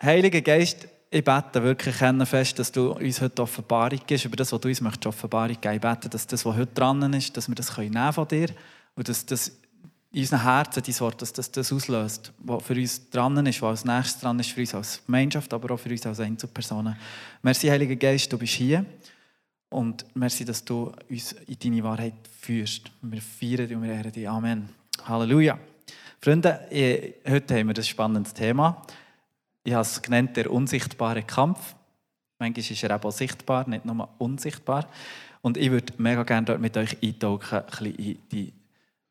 Heiliger Geist, ich bete wirklich fest, dass du uns heute Offenbarung gibst, über das, was du uns möchtest, Offenbarung geben. Ich bete, dass das, was heute dran ist, dass wir das nehmen von dir und dass das in unseren Herzen, dein Wort, dass das das auslöst, was für uns dran ist, was als nächstes dran ist, für uns als Gemeinschaft, aber auch für uns als Einzelpersonen. Merci, Heiliger Geist, du bist hier und merci, dass du uns in deine Wahrheit führst. Wir feiern und wir ehren dich. Amen. Halleluja. Freunde, heute haben wir ein spannendes Thema. Ich habe es genannt, der unsichtbare Kampf. Manchmal ist er auch sichtbar, nicht nur unsichtbar. Und ich würde mega gerne dort mit euch eintauchen, ein in die,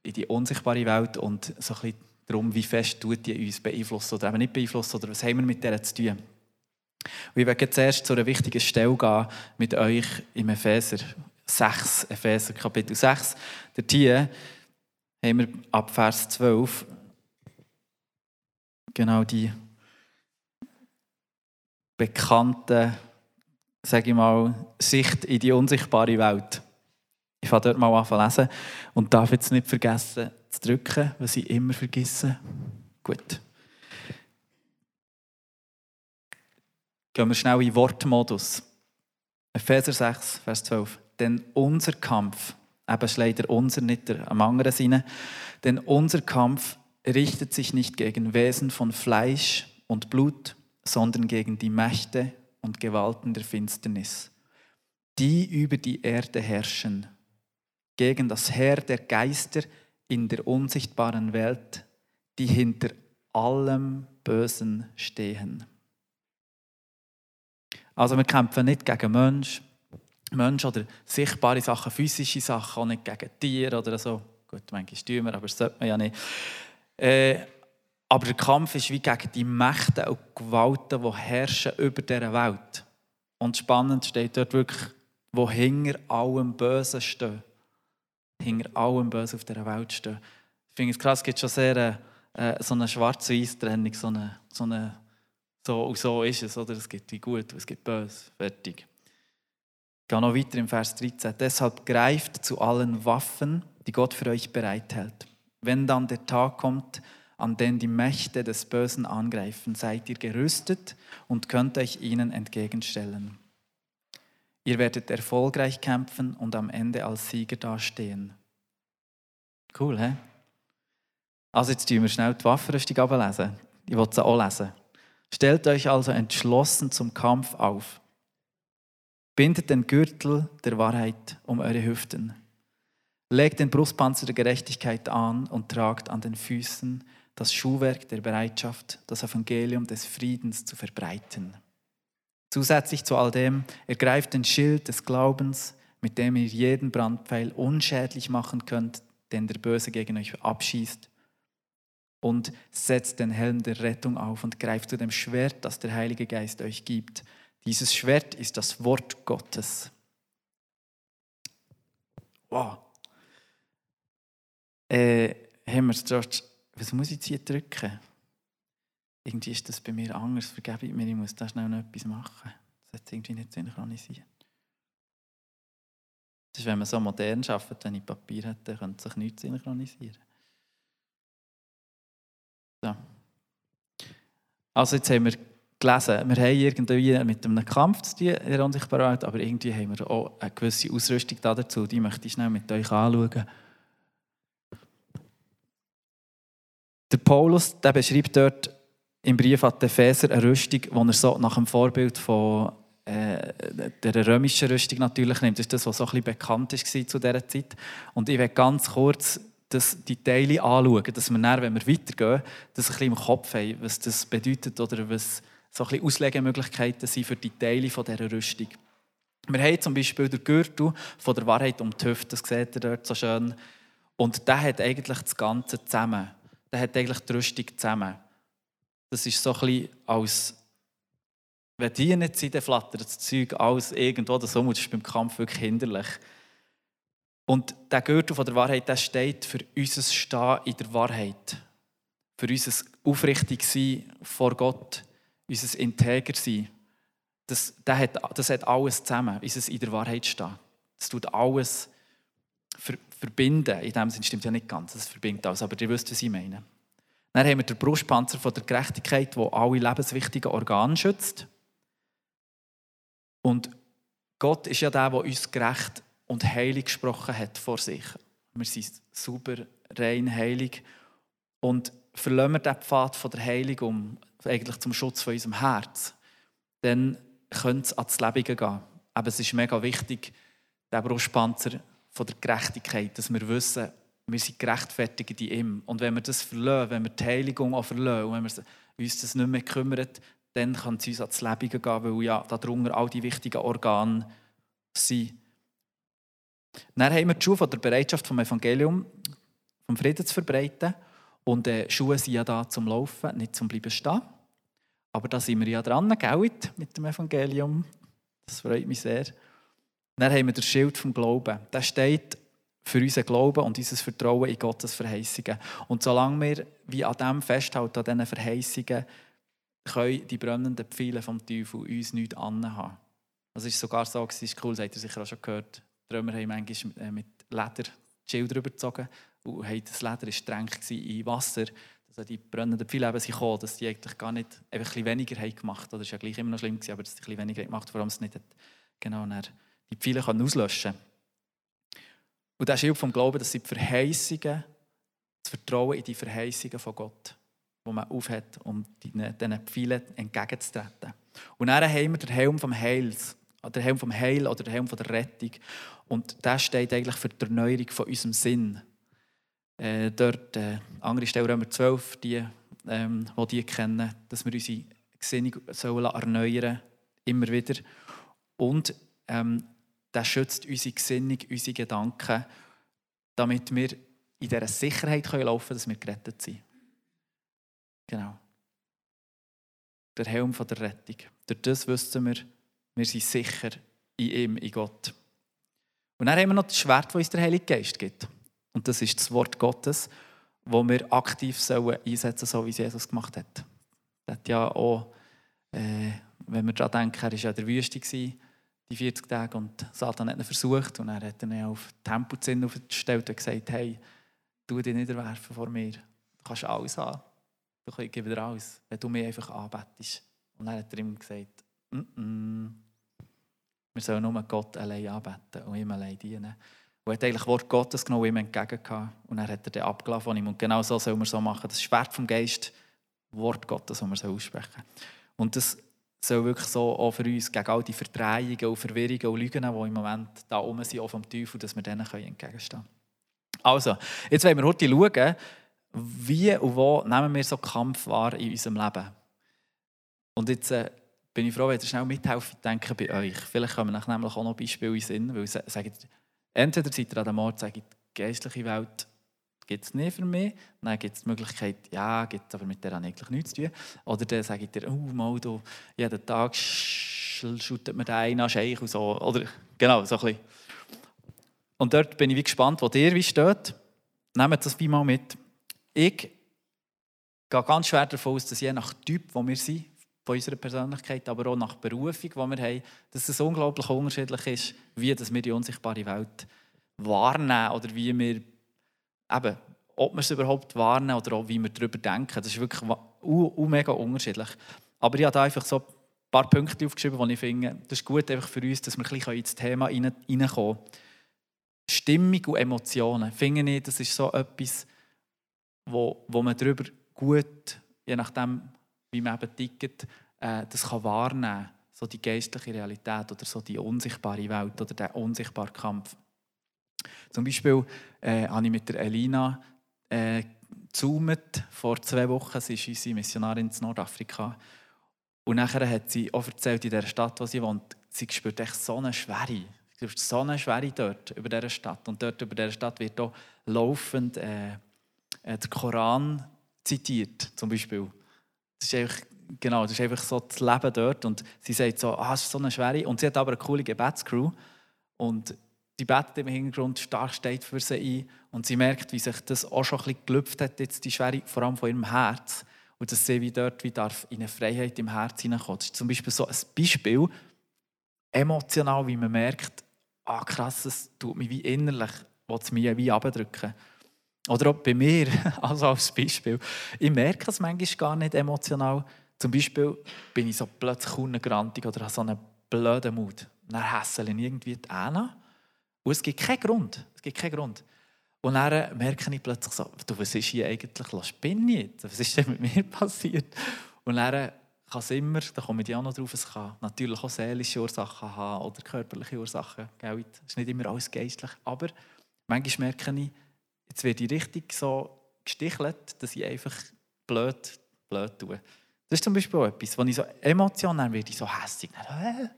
in die unsichtbare Welt und so ein bisschen darum, wie fest tut die uns beeinflussen oder eben nicht beeinflussen oder was haben wir mit der zu tun. Und ich werde zuerst zu einer wichtigen Stelle gehen mit euch im Epheser 6, Epheser Kapitel 6. Der hier haben wir ab Vers 12 genau die bekannte, sage ich mal, Sicht in die unsichtbare Welt. Ich fange dort mal an zu lesen und darf jetzt nicht vergessen zu drücken, was ich immer vergesse. Gut. Gehen wir schnell in Wortmodus. Epheser 6, Vers 12. Denn unser Kampf, eben leider unser, nicht der am anderen Sinne, denn unser Kampf richtet sich nicht gegen Wesen von Fleisch und Blut, sondern gegen die Mächte und Gewalten der Finsternis, die über die Erde herrschen, gegen das Heer der Geister in der unsichtbaren Welt, die hinter allem Bösen stehen. Also wir kämpfen nicht gegen Mensch, Mensch oder sichtbare Sachen, physische Sachen, auch nicht gegen Tiere oder so. Gut, manchmal tun wir, aber das sollte man ja nicht. Äh, aber der Kampf ist wie gegen die Mächte und Gewalten, die herrschen über dieser Welt. Und spannend steht dort wirklich, wo hinter allem Bösen stehen. Hinter allem Bösen auf dieser Welt stehen. Ich finde es krass, es gibt schon sehr äh, so eine schwarze Eistrennung, so eine, so eine so, so ist es, oder? Es gibt die gut, es gibt böse, fertig. Ich gehe noch weiter im Vers 13. Deshalb greift zu allen Waffen, die Gott für euch bereithält. Wenn dann der Tag kommt, an den die Mächte des Bösen angreifen, seid ihr gerüstet und könnt euch ihnen entgegenstellen. Ihr werdet erfolgreich kämpfen und am Ende als Sieger dastehen. Cool, hä? Also jetzt tun wir schnell die Waffenrüstung ablesen. Ich will sie auch lesen. Stellt euch also entschlossen zum Kampf auf. Bindet den Gürtel der Wahrheit um eure Hüften. Legt den Brustpanzer der Gerechtigkeit an und tragt an den Füßen das Schuhwerk der Bereitschaft, das Evangelium des Friedens zu verbreiten. Zusätzlich zu all dem ergreift den Schild des Glaubens, mit dem ihr jeden Brandpfeil unschädlich machen könnt, den der Böse gegen euch abschießt. Und setzt den Helm der Rettung auf und greift zu dem Schwert, das der Heilige Geist euch gibt. Dieses Schwert ist das Wort Gottes. Wow. Äh, haben dort was muss ich jetzt hier drücken? Irgendwie ist das bei mir anders. Vergebe ich mir, ich muss da schnell noch etwas machen. Das hat irgendwie nicht synchronisiert. Das ist, wenn man so modern arbeitet, wenn ich Papier hätte, könnte sich nichts synchronisieren. So. Also jetzt haben wir gelesen, wir haben irgendwie mit einem Kampf zu tun der unsichtbaren Welt, aber irgendwie haben wir auch eine gewisse Ausrüstung dazu. Die möchte ich schnell mit euch anschauen. Der Paulus der beschreibt dort im Brief an die Epheser eine Rüstung, die er so nach dem Vorbild von äh, der römischen Rüstung natürlich nimmt. Das ist das, was so ein bisschen bekannt war zu dieser Zeit. Und ich werde ganz kurz das, die Teile anschauen, dass wir dann, wenn wir weitergehen, das ein bisschen im Kopf haben, was das bedeutet oder was so ein Auslegemöglichkeiten sind für die Teile dieser Rüstung. Wir haben zum Beispiel den Gürtel von der Wahrheit um die Hüfte, das seht ihr dort so schön. Und der hat eigentlich das Ganze zusammen der hat eigentlich die Rüstung zusammen. Das ist so ein bisschen als, wenn die nicht sind, dann flattert das Zeug alles irgendwo, das ist beim Kampf wirklich hinderlich. Und der Gürtel von der Wahrheit, der steht für unser Stehen in der Wahrheit. Für unser aufrichtig sein vor Gott, unser integer sein. Das, das, hat, das hat alles zusammen, unser in der Wahrheit stehen. Das tut alles ver, verbinden. In dem Sinne stimmt ja nicht ganz, das verbindet alles, aber ihr wisst, was ich meine. Dann haben wir den Brustpanzer von der Gerechtigkeit, der alle lebenswichtigen Organe schützt. Und Gott ist ja der, der uns gerecht und heilig gesprochen hat vor sich. Wir sind sauber, rein, heilig. Und verlassen wir den Pfad von der Heiligung eigentlich zum Schutz von unserem Herz, dann könnte es ans Leben gehen. Aber es ist mega wichtig, der Brustpanzer von der Gerechtigkeit, dass wir wissen, wir sind gerechtfertigt in ihm. Und wenn wir das verlassen, wenn wir die Heiligung auch verlassen und wenn wir uns das nicht mehr kümmern, dann kann es uns ans Leben gehen, weil ja darunter all die wichtigen Organe sind. Dann haben wir die Schuhe von der Bereitschaft vom Evangelium, vom Frieden zu verbreiten. Und äh, Schuhe sind ja da zum Laufen, nicht zum Bleiben stehen. Aber da sind wir ja dran, gell, mit dem Evangelium. Das freut mich sehr. Dann haben wir das Schild vom Glauben. Das steht für unseren Glauben und unser Vertrauen in Gottes Verheißungen. Und solange wir wie an dem festhalten, an diesen Verheißungen, können die brennenden Pfeile vom Teufel uns nichts anhaben. Das ist sogar so, das ist cool, das habt ihr sicher auch schon gehört. Die Römer haben manchmal mit Leder die Schilder übergezogen und das Leder war streng in Wasser. Also die brennenden Pfeile eben sind gekommen, dass die eigentlich gar nicht ein weniger haben gemacht haben. Das war ja gleich immer noch schlimm, aber dass die ein weniger gemacht haben, vor allem es nicht genau die Pfeile auslöschen Und das Schild vom Glauben, das sind die Verheißungen, das Vertrauen in die Verheißungen von Gott, wo man aufhat, um diesen Pfeilen entgegenzutreten. Und dann haben wir den Helm vom Heils, der Helm vom Heil oder der Helm von der Rettung. Und das steht eigentlich für die Erneuerung von unserem Sinn. Äh, dort, äh, andere Stelle Römer 12, die, ähm, die kennen, dass wir unsere Gesinnung sollen immer wieder. Und ähm, das schützt unsere Gesinnung, unsere Gedanken, damit wir in dieser Sicherheit laufen können, dass wir gerettet sind. Genau. Der Helm von der Rettung. Durch das wissen wir, wir sind sicher in ihm, in Gott. Und dann haben wir noch das Schwert, das uns der Heilige Geist gibt. Und das ist das Wort Gottes, das wir aktiv einsetzen sollen, so wie es Jesus gemacht hat. Er hat ja auch, äh, wenn wir daran denken, er war ja in der Wüste, die 40 Tage, und Satan hat ihn versucht. Und er hat ihn auf Tempozinn aufgestellt und gesagt, hey, tu dich niederwerfen vor mir. Du kannst alles haben. Ich gebe dir alles, wenn du mich einfach anbetest. Und dann hat er ihm gesagt, mm -mm. wir sollen nur Gott allein anbeten und ihm allein dienen. Und er hat eigentlich Wort Gottes genau ihm entgegengehauen. Und dann hat er den abgelassen von ihm. Und genau so soll man so machen. Das Schwert vom Geist, Wort Gottes, das wir aussprechen Und das soll wirklich so auch für uns gegen all die Verdrehungen und Verwirrungen und Lügen, die im Moment da oben sind, auch vom Teufel, dass wir denen entgegenstehen können. Also, jetzt wollen wir heute schauen, wie und wo nehmen wir so Kampf wahr in unserem Leben. Und jetzt äh, bin ich froh, wenn ihr schnell mithelfen denken bei euch. Vielleicht kommen wir nämlich auch noch Beispiele in den Sinn, weil sagt, Entweder seid ihr an dem Ort sagt, die geistliche Welt gibt es nicht für mich. Dann gibt es die Möglichkeit, ja, gibt aber mit der eigentlich nichts zu tun. Oder dann sagt ihr, oh, mal, du, jeden Tag schüttet man den einen an Scheich und so. Oder, genau, so ein bisschen. Und dort bin ich wie gespannt, wo ihr wie steht. Nehmt das wie mal mit. Ich gehe ganz schwer davon aus, dass je nach Typ, wo wir sind, von unserer Persönlichkeit, aber auch nach Berufung, die wir haben, dass es unglaublich unterschiedlich ist, wie wir die unsichtbare Welt wahrnehmen oder wie wir, eben, ob wir es überhaupt wahrnehmen oder auch wie wir darüber denken. Das ist wirklich mega unterschiedlich. Aber ich habe da einfach so ein paar Punkte aufgeschrieben, die ich finde, das ist gut einfach für uns, dass wir ein bisschen ins Thema reinkommen Stimmung und Emotionen, finde ich, das ist so etwas, wo, wo man darüber gut, je nachdem, wie man eben tickt, äh, das kann wahrnehmen so die geistliche Realität oder so die unsichtbare Welt oder der unsichtbare Kampf. Zum Beispiel äh, habe ich mit der Elina äh, vor zwei Wochen. Sie ist unsere Missionarin in Nordafrika. Und nachher hat sie auch erzählt, in der Stadt, wo sie wohnt, sie spürt echt so eine Schwere. Sie spürt so eine Schwere dort, über dieser Stadt. Und dort über dieser Stadt wird auch laufend äh, äh der Koran zitiert, zum Beispiel. Das ist einfach, genau, das ist einfach so das Leben dort. Und sie sagt so, ah, es ist so eine schwere. Und sie hat aber eine coole Gebetscrew. Und die betet im Hintergrund stark steht für sie ein. Und sie merkt, wie sich das auch schon ein bisschen gelüpft hat, jetzt die Schwere, vor allem von ihrem Herz. Und dass sie wie dort wie darf in eine Freiheit im Herz hineinkommen. Das ist zum Beispiel so ein Beispiel, emotional, wie man merkt, ah krass, es tut mich wie innerlich, es mich wie abdrücken. Oder auch bei mir, also als Beispiel. Ich merke es manchmal gar nicht emotional. Zum Beispiel bin ich so plötzlich unegrantig oder habe so einen blöden Mut. Dann hässle ich irgendwie die Anna. Und es gibt keinen Grund. Es gibt keinen Grund. Und dann merke ich plötzlich so, du, was ist hier eigentlich, lass spinne Was ist denn mit mir passiert? Und dann kann es immer, da komme ich auch noch drauf, es kann natürlich auch seelische Ursachen haben oder körperliche Ursachen. Es ist nicht immer alles geistlich. Aber manchmal merke ich, jetzt werde ich richtig so gestichelt, dass ich einfach blöd, blöd tue. Das ist zum Beispiel auch etwas, wenn ich so emotional werde, ich so hässlich. Dann,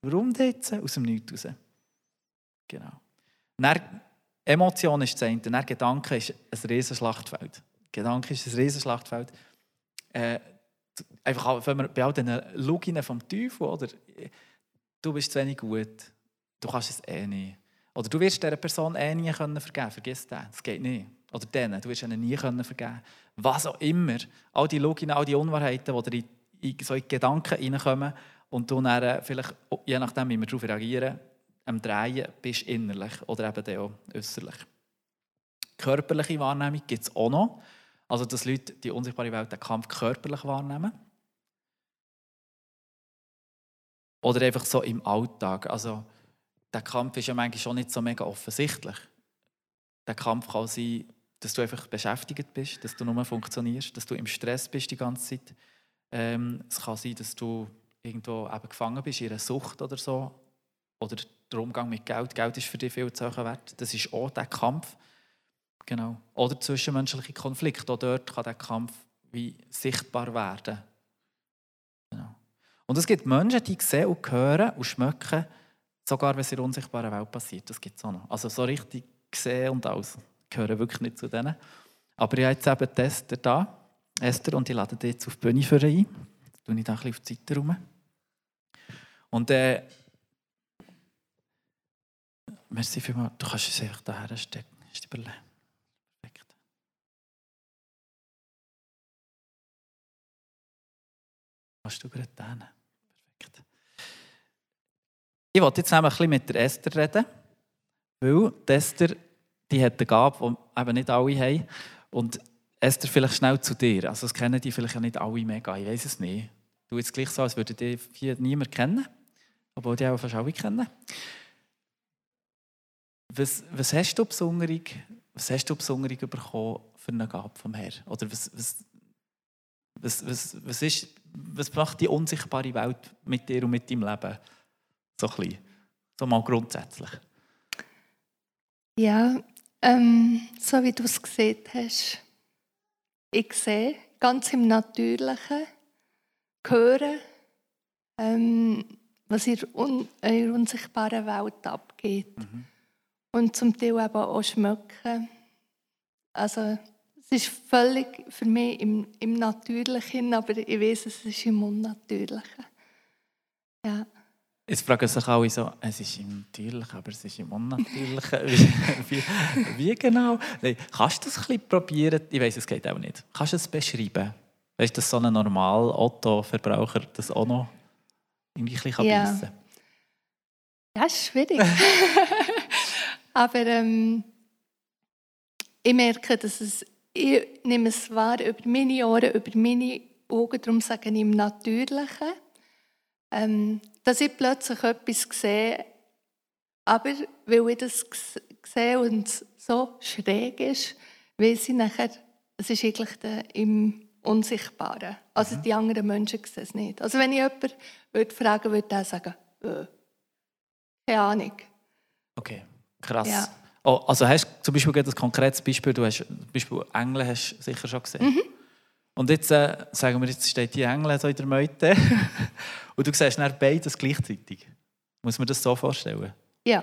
warum jetzt? Aus dem Nichts raus. Genau. Dann, Emotion ist das eine, dann Gedanke ist ein Riesenschlachtfeld. Gedanke ist ein Riesenschlachtfeld. Äh, einfach, wenn wir bei all diesen Loginen vom Teufel, oder? Du bist zu wenig gut, du kannst es eh nicht. Oder du wirst dieser Person eh nie können vergeben vergiss das, das geht nicht. Oder denen, du wirst ihnen nie können vergeben Was auch immer, all die Loginen, all die Unwahrheiten, die in, in so Gedanken reinkommen und du dann vielleicht, je nachdem, wie wir darauf reagieren, am Drehen bist innerlich oder eben auch äußerlich. Körperliche Wahrnehmung gibt es auch noch. Also, dass Leute die unsichtbare Welt, den Kampf körperlich wahrnehmen. Oder einfach so im Alltag. Also, der Kampf ist ja manchmal schon nicht so mega offensichtlich. Der Kampf kann sein, dass du einfach beschäftigt bist, dass du nur funktionierst, dass du im Stress bist die ganze Zeit. Ähm, es kann sein, dass du irgendwo eben gefangen bist in einer Sucht oder so. Oder der Umgang mit Geld. Geld ist für dich viel zu wert. Das ist auch der Kampf. Genau. Oder zwischenmenschliche Konflikte. Auch dort kann der Kampf wie sichtbar werden. Genau. Und es gibt Menschen, die sehen und hören und schmecken, sogar wenn es in der unsichtbaren Welt passiert. Das gibt es auch noch. Also so richtig sehen und alles. Ich gehöre wirklich nicht zu denen. Aber ich habe jetzt eben Esther da. Esther, und ich lade dich jetzt auf die Bühne für ein. Da ich ein bisschen auf die Seite rum. Und äh, merci vielmals. Du kannst es einfach da herstecken. Ist überlegen. Perfekt. Kannst du gerade hin? Perfekt. Ich wollte jetzt ein bisschen mit der Esther reden, weil die Esther die hat eine Gabe, die eben nicht alle haben. Und Esther, vielleicht schnell zu dir. Also, das kennen die vielleicht auch nicht alle mega. Ich weiß es nicht. Du jetzt gleich so, als würde die niemand kennen, obwohl die auch fast alle kennen. Was, was hast du besonders, was hast du besonders bekommen für eine Gabe vom Herrn? Oder was, was, was, was, was, ist, was macht die unsichtbare Welt mit dir und mit deinem Leben so klein? So mal grundsätzlich. Ja, ähm, so wie du es gesehen hast. Ich sehe ganz im Natürlichen, höre, ähm, was in un in der unsichtbaren Welt abgeht. Mhm und zum Teil eben auch schmecken. Also es ist völlig für mich im, im Natürlichen, aber ich weiß, es ist im Unnatürlichen. Ja. Jetzt fragen sich alle so, es ist im Natürlichen, aber es ist im Unnatürlichen. wie, wie, genau? Nein, kannst du das ein bisschen probieren? Ich weiß, es geht auch nicht. Kannst du es beschreiben? Weißt du, dass so ein normal Otto-Verbraucher das auch noch irgendwie ein bisschen ja. beißen kann? Ja, das ist schwierig. Aber ähm, ich merke, dass es, ich nehme es wahr über meine Ohren, über meine Augen, darum sage ich im Natürlichen, ähm, dass ich plötzlich etwas sehe, aber weil ich das sehe und so schräg ist, weiß ich nachher, es ist eigentlich im Unsichtbaren. Also mhm. die anderen Menschen sehen es nicht. Also wenn ich jemanden würde fragen würde, würde er sagen, äh, keine Ahnung. Okay. Krass. Ja. Oh, also hast du zum Beispiel ein konkretes Beispiel, du hast zum Beispiel Engel hast sicher schon gesehen. Mhm. Und jetzt äh, sagen wir, jetzt steht die Engel so in der Meute und du siehst dann beides gleichzeitig. Muss man das so vorstellen? Ja.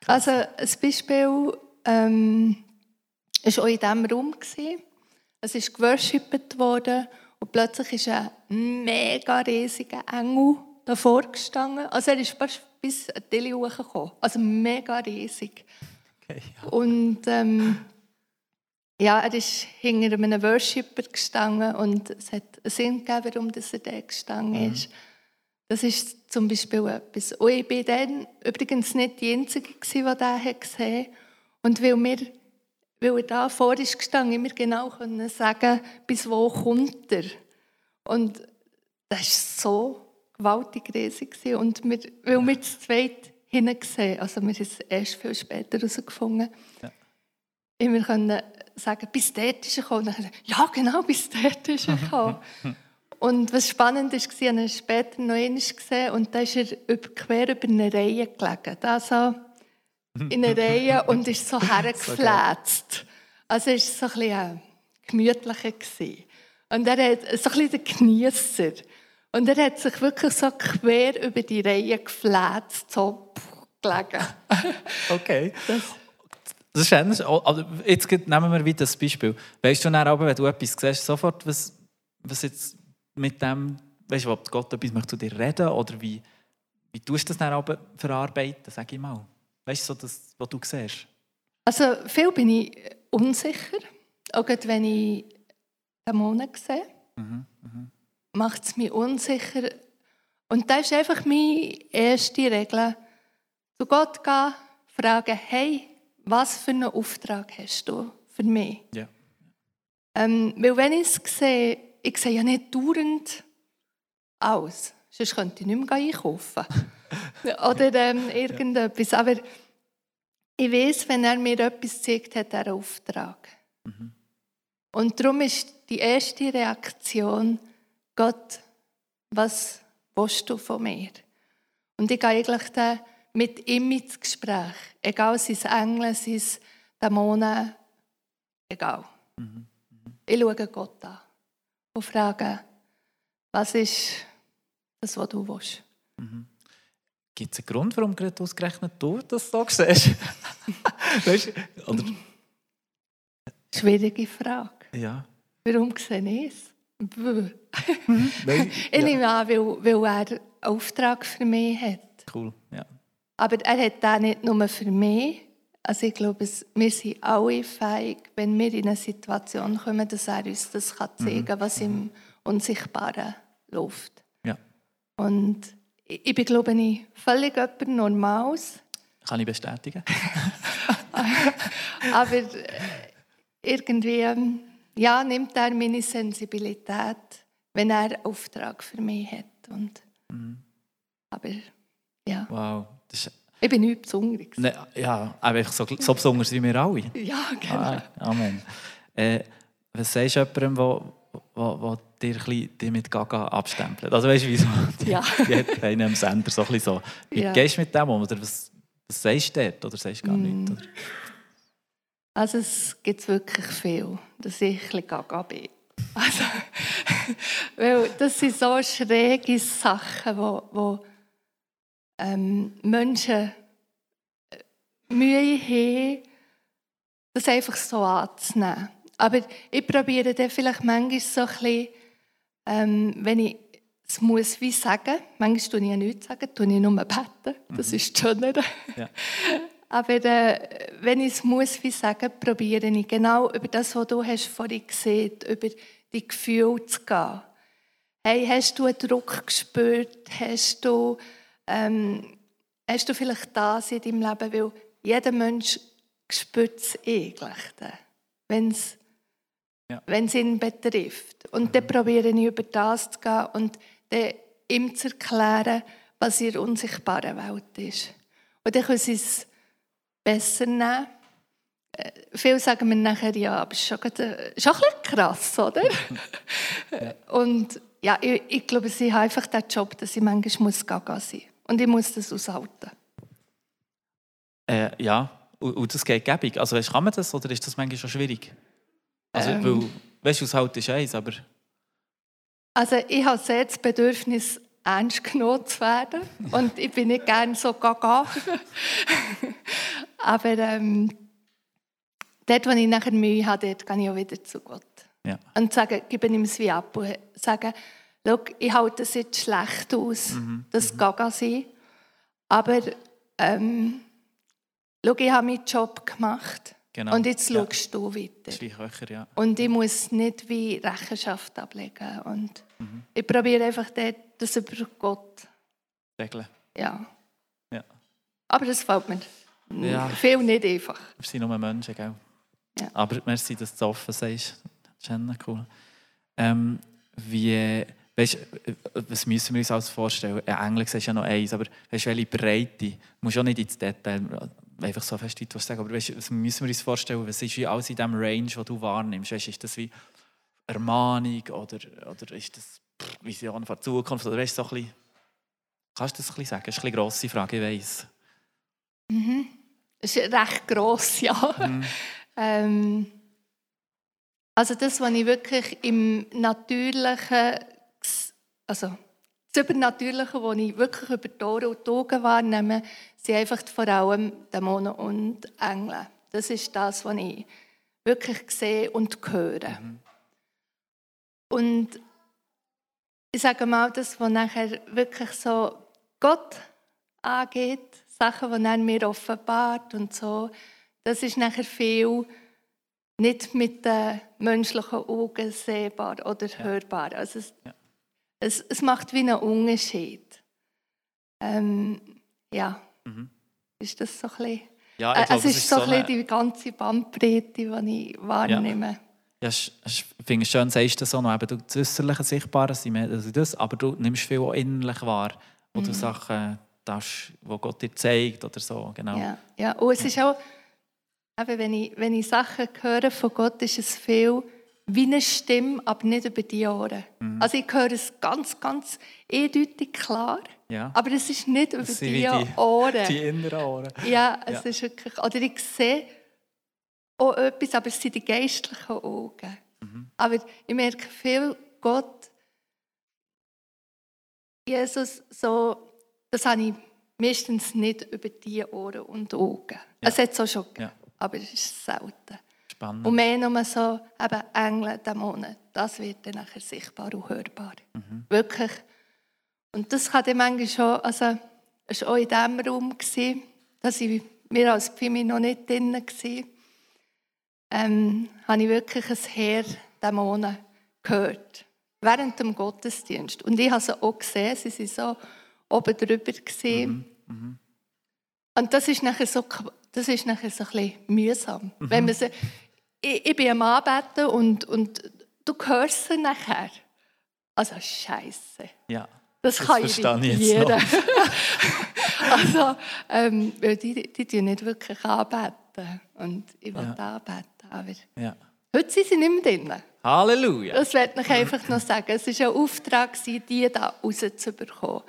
Krass. Also ein Beispiel ähm, war auch in diesem Raum. Gewesen. Es ist geworshippet worden und plötzlich ist ein mega riesiger Engel davor gestanden. Also er ist fast bis die hochgekommen. Also mega riesig. Okay, ja. Und ähm, ja, er ist hinter einem Worshipper gestanden und es hat einen Sinn gegeben, warum er da gestanden mhm. ist. Das ist zum Beispiel etwas. Und ich war dann übrigens nicht die Einzige, die das gesehen hat. Und weil wir weil er da vor ist gestanden, immer genau können sagen, bis wo kommt er. Und das war so gewaltig riesig. Und wir, weil wir zu zweit hingesehen also wir haben es erst viel später herausgefunden, ja. immer können sagen, bis dort ist er gekommen. Ja, genau, bis dort ist er gekommen. und was spannend war, ich habe ihn später noch einmal gesehen und da ist er quer über eine Reihe gelegen. Da so in einer Reihe und ist so hergeflätzt. Also es war so ein bisschen gemütlicher. Und er hat so ein bisschen der Genießer. Und er hat sich wirklich so quer über die Reihe geflätzt, so gelegen. okay. Das, das ist anders. Also jetzt nehmen wir wieder das Beispiel. Weißt du dann aber, wenn du etwas siehst, sofort, was, was jetzt mit dem, weißt du, ob Gott etwas möchte zu dir reden oder wie, wie tust du das dann aber verarbeiten, sag ich mal. Weißt du, so das, was du siehst? Also viel bin ich unsicher, auch wenn ich Dämonen sehe. Mhm, mh macht es mich unsicher. Und das ist einfach meine erste Regel. Zu Gott gehen, fragen, hey, was für einen Auftrag hast du für mich? Ja. Ähm, weil wenn ich es sehe, ich sehe ja nicht dauernd aus. Sonst könnte ich nicht mehr einkaufen. Oder ähm, irgendetwas. Aber ich weiß, wenn er mir etwas zeigt, hat er einen Auftrag. Mhm. Und darum ist die erste Reaktion, Gott, was willst du von mir? Und ich gehe eigentlich dann mit ihm ins Gespräch. Egal, sind es Engel, sind es Dämonen, egal. Mhm. Mhm. Ich schaue Gott an und frage, was ist das, was du willst? Mhm. Gibt es einen Grund, warum gerade ausgerechnet du das so siehst? weißt, oder? Schwierige Frage. Ja. Warum sehe ich es? Mhm. ich nehme an, weil, weil er einen Auftrag für mich hat. Cool, ja. Aber er hat den nicht nur für mich. Also ich glaube, wir sind alle fähig, wenn wir in eine Situation kommen, dass er uns das kann mhm. zeigen kann, was im Unsichtbaren läuft. Ja. Und ich, bin, glaube ich, völlig jemand Normales. Kann ich bestätigen. Aber äh, irgendwie ähm, ja, nimmt er meine Sensibilität, wenn er einen Auftrag für mich hat. Und, mhm. Aber ja. Wow. Ist, ich bin nichts Besonderes. Ne, ja, einfach so, so besonders wie wir alle. Ja, genau. Ah, Amen. Äh, was sagst du jemandem, der wo, wo dir, dir mit Gaga abstempelt? Also weißt du, wieso? Die, ja. die hat einen am Sender so, so. Wie ja. gehst du mit dem um? Oder was, was sagst du dort? Oder sagst du gar mm. nichts? Oder? Also es gibt wirklich viel, dass ich ein gaga bin. Also, weil das sind so schräge Sachen, wo, wo ähm, Menschen äh, Mühe haben, das einfach so anzunehmen. Aber ich probiere dann vielleicht manchmal so ein bisschen, ähm, wenn ich es muss wie sagen, manchmal tue ich ja nichts sagen, tue ich nur beten, das mhm. ist schöner. Ja. Aber äh, wenn ich es muss wie sagen, probiere ich genau über das, was du hast vorhin gesehen, über die Gefühle zu gehen. Hey, hast du einen Druck gespürt? Hast du, ähm, hast du vielleicht das in deinem Leben? Weil jeder Mensch spürt es eigentlich, wenn es ja. ihn betrifft. Und dann probiere ich über das zu gehen und dann ihm zu erklären, was in der unsichtbaren Welt ist. Und dann können sie es besser nehmen. Äh, viele sagen mir nachher, ja, aber es ist schon, äh, schon ein bisschen krass, oder? ja. Und ja, ich, ich, glaube, sie haben einfach den Job, dass ich manchmal muss gaga sein muss. Und ich muss das aushalten. Äh, ja, und, und das geht gäbig. Also weißt, kann man das oder ist das manchmal schon schwierig? Also, ähm, weil, weißt aushalten ist eins, aber... Also ich habe sehr das Bedürfnis, ernst genommen zu werden. Und ich bin nicht gerne so gaga. Aber ähm, dort, wo ich nachher Mühe habe, dort gehe ich auch wieder zu Gott. Ja. Und sage, gebe ihm es wie ab und sage, ich halte es jetzt schlecht aus, mhm. das mhm. Gaga sein. Aber ähm, schau, ich habe meinen Job gemacht. Genau. Und jetzt ja. schaust du weiter. Köcher, ja. Und ich muss nicht wie Rechenschaft ablegen. Und mhm. ich probiere einfach dort, das über Gott regeln. Ja. ja. Aber das fällt mir ja. viel nicht einfach. Wir sind nur Menschen, gell? Ja. Aber merci, dass du offen sagst. Das ist cool. Ähm, wie, weißt, was müssen wir uns alles vorstellen? Englisch ist ja noch eins, aber weißt, welche Breite? Du musst auch nicht ins Detail, einfach so fest etwas sagen, aber weißt, was müssen wir uns vorstellen? Was ist wie alles in dem Range, wo du wahrnimmst? Weißt, ist das wie Ermahnung oder, oder ist das Vision für die Zukunft? Oder weißt, so ein bisschen, kannst du das ein bisschen sagen? Das ist eine grosse Frage, ich weiss. Mhm. Das ist recht gross, ja. Mhm. ähm, also das, was ich wirklich im Natürlichen, also das Übernatürliche, was ich wirklich über die Ohren und die Augen wahrnehme, sind einfach vor allem Dämonen und Engel. Das ist das, was ich wirklich sehe und höre. Mhm. Und ich sage mal, das, was nachher wirklich so Gott angeht, Sachen, die er mir offenbart und so, das ist nachher viel nicht mit den menschlichen Augen sehbar oder hörbar. Also es, ja. Es, es, macht wie einen Unterschied. Ähm, ja, mhm. ist das so ein bisschen... Ja, äh, glaub, es ist so, so ein die ganze Bandbreite, die ich wahrnehme. Ja, ich finde es schön, sagst du so noch, eben, du das Äußerliche Sichtbare, also das, aber du nimmst viel auch innerlich wahr, wo mhm. du Sachen das, wo Gott dir zeigt oder so, genau. Ja, ja. und es ist auch, eben, wenn, ich, wenn ich Sachen höre von Gott, ist es viel wie eine Stimme, aber nicht über die Ohren. Mhm. Also ich höre es ganz, ganz eindeutig klar, ja. aber es ist nicht über die, die, Ohren. Die inneren Ohren. Ja, es ja. ist wirklich, oder ich sehe auch etwas, aber es sind die geistlichen Augen. Mhm. Aber ich merke viel, Gott, Jesus, so das habe ich meistens nicht über die Ohren und Augen. Ja. Es hat es auch schon gegeben, aber es ist selten. Spannend. Und mehr nur so, eben Engel, Dämonen, das wird dann nachher sichtbar und hörbar. Mhm. Wirklich. Und das hatte manchmal schon, also es war auch in diesem Raum, gewesen, dass ich, wir als Pimi noch nicht drin waren, ähm, habe ich wirklich ein Heer Dämonen gehört. Während dem Gottesdienst. Und ich habe sie auch gesehen, sie sind so oben drüber. Mhm. Mhm. Und das ist nachher so, das ist nachher so ein bisschen mühsam. Mhm. Wenn man sie, ich, ich bin am Arbeiten und, und du hörst sie nachher. Also Scheiße. Ja. Das, das kann ich jeder. also, ähm, die, die tun nicht wirklich arbeiten. Und ich will ja. arbeiten. Aber ja. heute sind sie nicht mehr drin. Halleluja. Das wollte ich einfach noch sagen. Es war ein Auftrag, die hier rauszubekommen.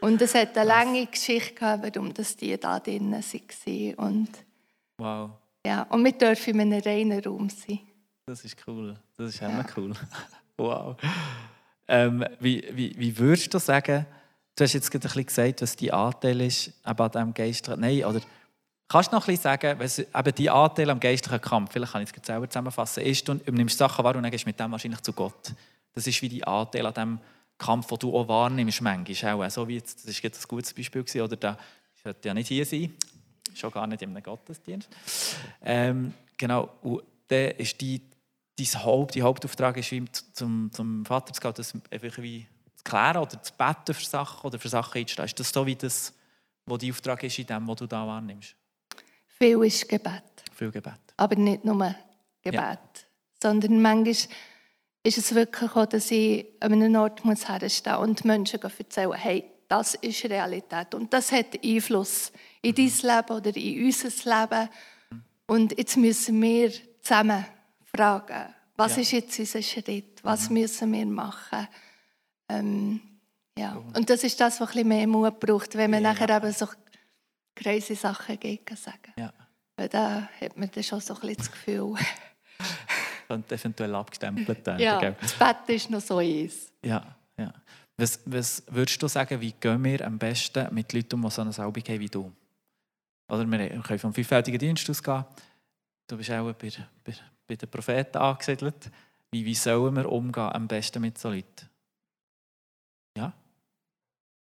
Und es hat eine lange Geschichte gehabt, warum das die da drinnen waren. Und, wow. Ja, und wir dürfen in einem reinen Raum sein. Das ist cool. Das ist immer ja. cool. wow. Ähm, wie, wie, wie würdest du sagen, du hast jetzt gerade ein bisschen gesagt, was die Anteil ist an diesem Geist. Nein, oder kannst du noch ein bisschen sagen, was eben die Anteil am geistlichen Kampf, vielleicht kann ich es selber zusammenfassen, ist, du nimmst Sachen wahr und dann gehst mit dem wahrscheinlich zu Gott. Das ist wie die Anteil an dem Kampf, den du auch wahrnimmst, manchmal auch. So wie jetzt, das war jetzt ein gutes Beispiel, gewesen, oder da sollte ja nicht hier sein, schon gar nicht in einem Gottesdienst. Ähm, genau, und dann ist die, dein Haupt, die Hauptauftrag ist, wie zum, zum Vater zu gehen, das einfach wie zu klären oder zu beten für Sachen oder für Sachen einzustehen. Ist das so wie das, wo die Auftrag ist in dem, was du da wahrnimmst? Viel ist Gebet. Viel Gebet. Aber nicht nur Gebet, ja. sondern manchmal ist es wirklich auch, dass ich an einem Ort muss herstehen muss und Menschen erzählen, hey, das ist Realität und das hat Einfluss in dein Leben oder in unser Leben. Und jetzt müssen wir zusammen fragen, was ja. ist jetzt unser Schritt, was mhm. müssen wir machen. Ähm, ja. Und das ist das, was ein bisschen mehr Mut braucht, wenn man ja. nachher eben so crazy Sachen gegen sagen. Ja. Weil da hat man dann schon so ein bisschen das Gefühl, könnte eventuell abgestempelt werden. Ja, das Bett ist noch so eins. Ja. Was, was würdest du sagen, wie gehen wir am besten mit Leuten die so eine Salbung haben wie du? Oder wir können vom vielfältigen Dienst ausgehen. Du bist auch bei, bei, bei den Propheten angesiedelt. Wie, wie sollen wir umgehen am besten mit so Leuten? Ja?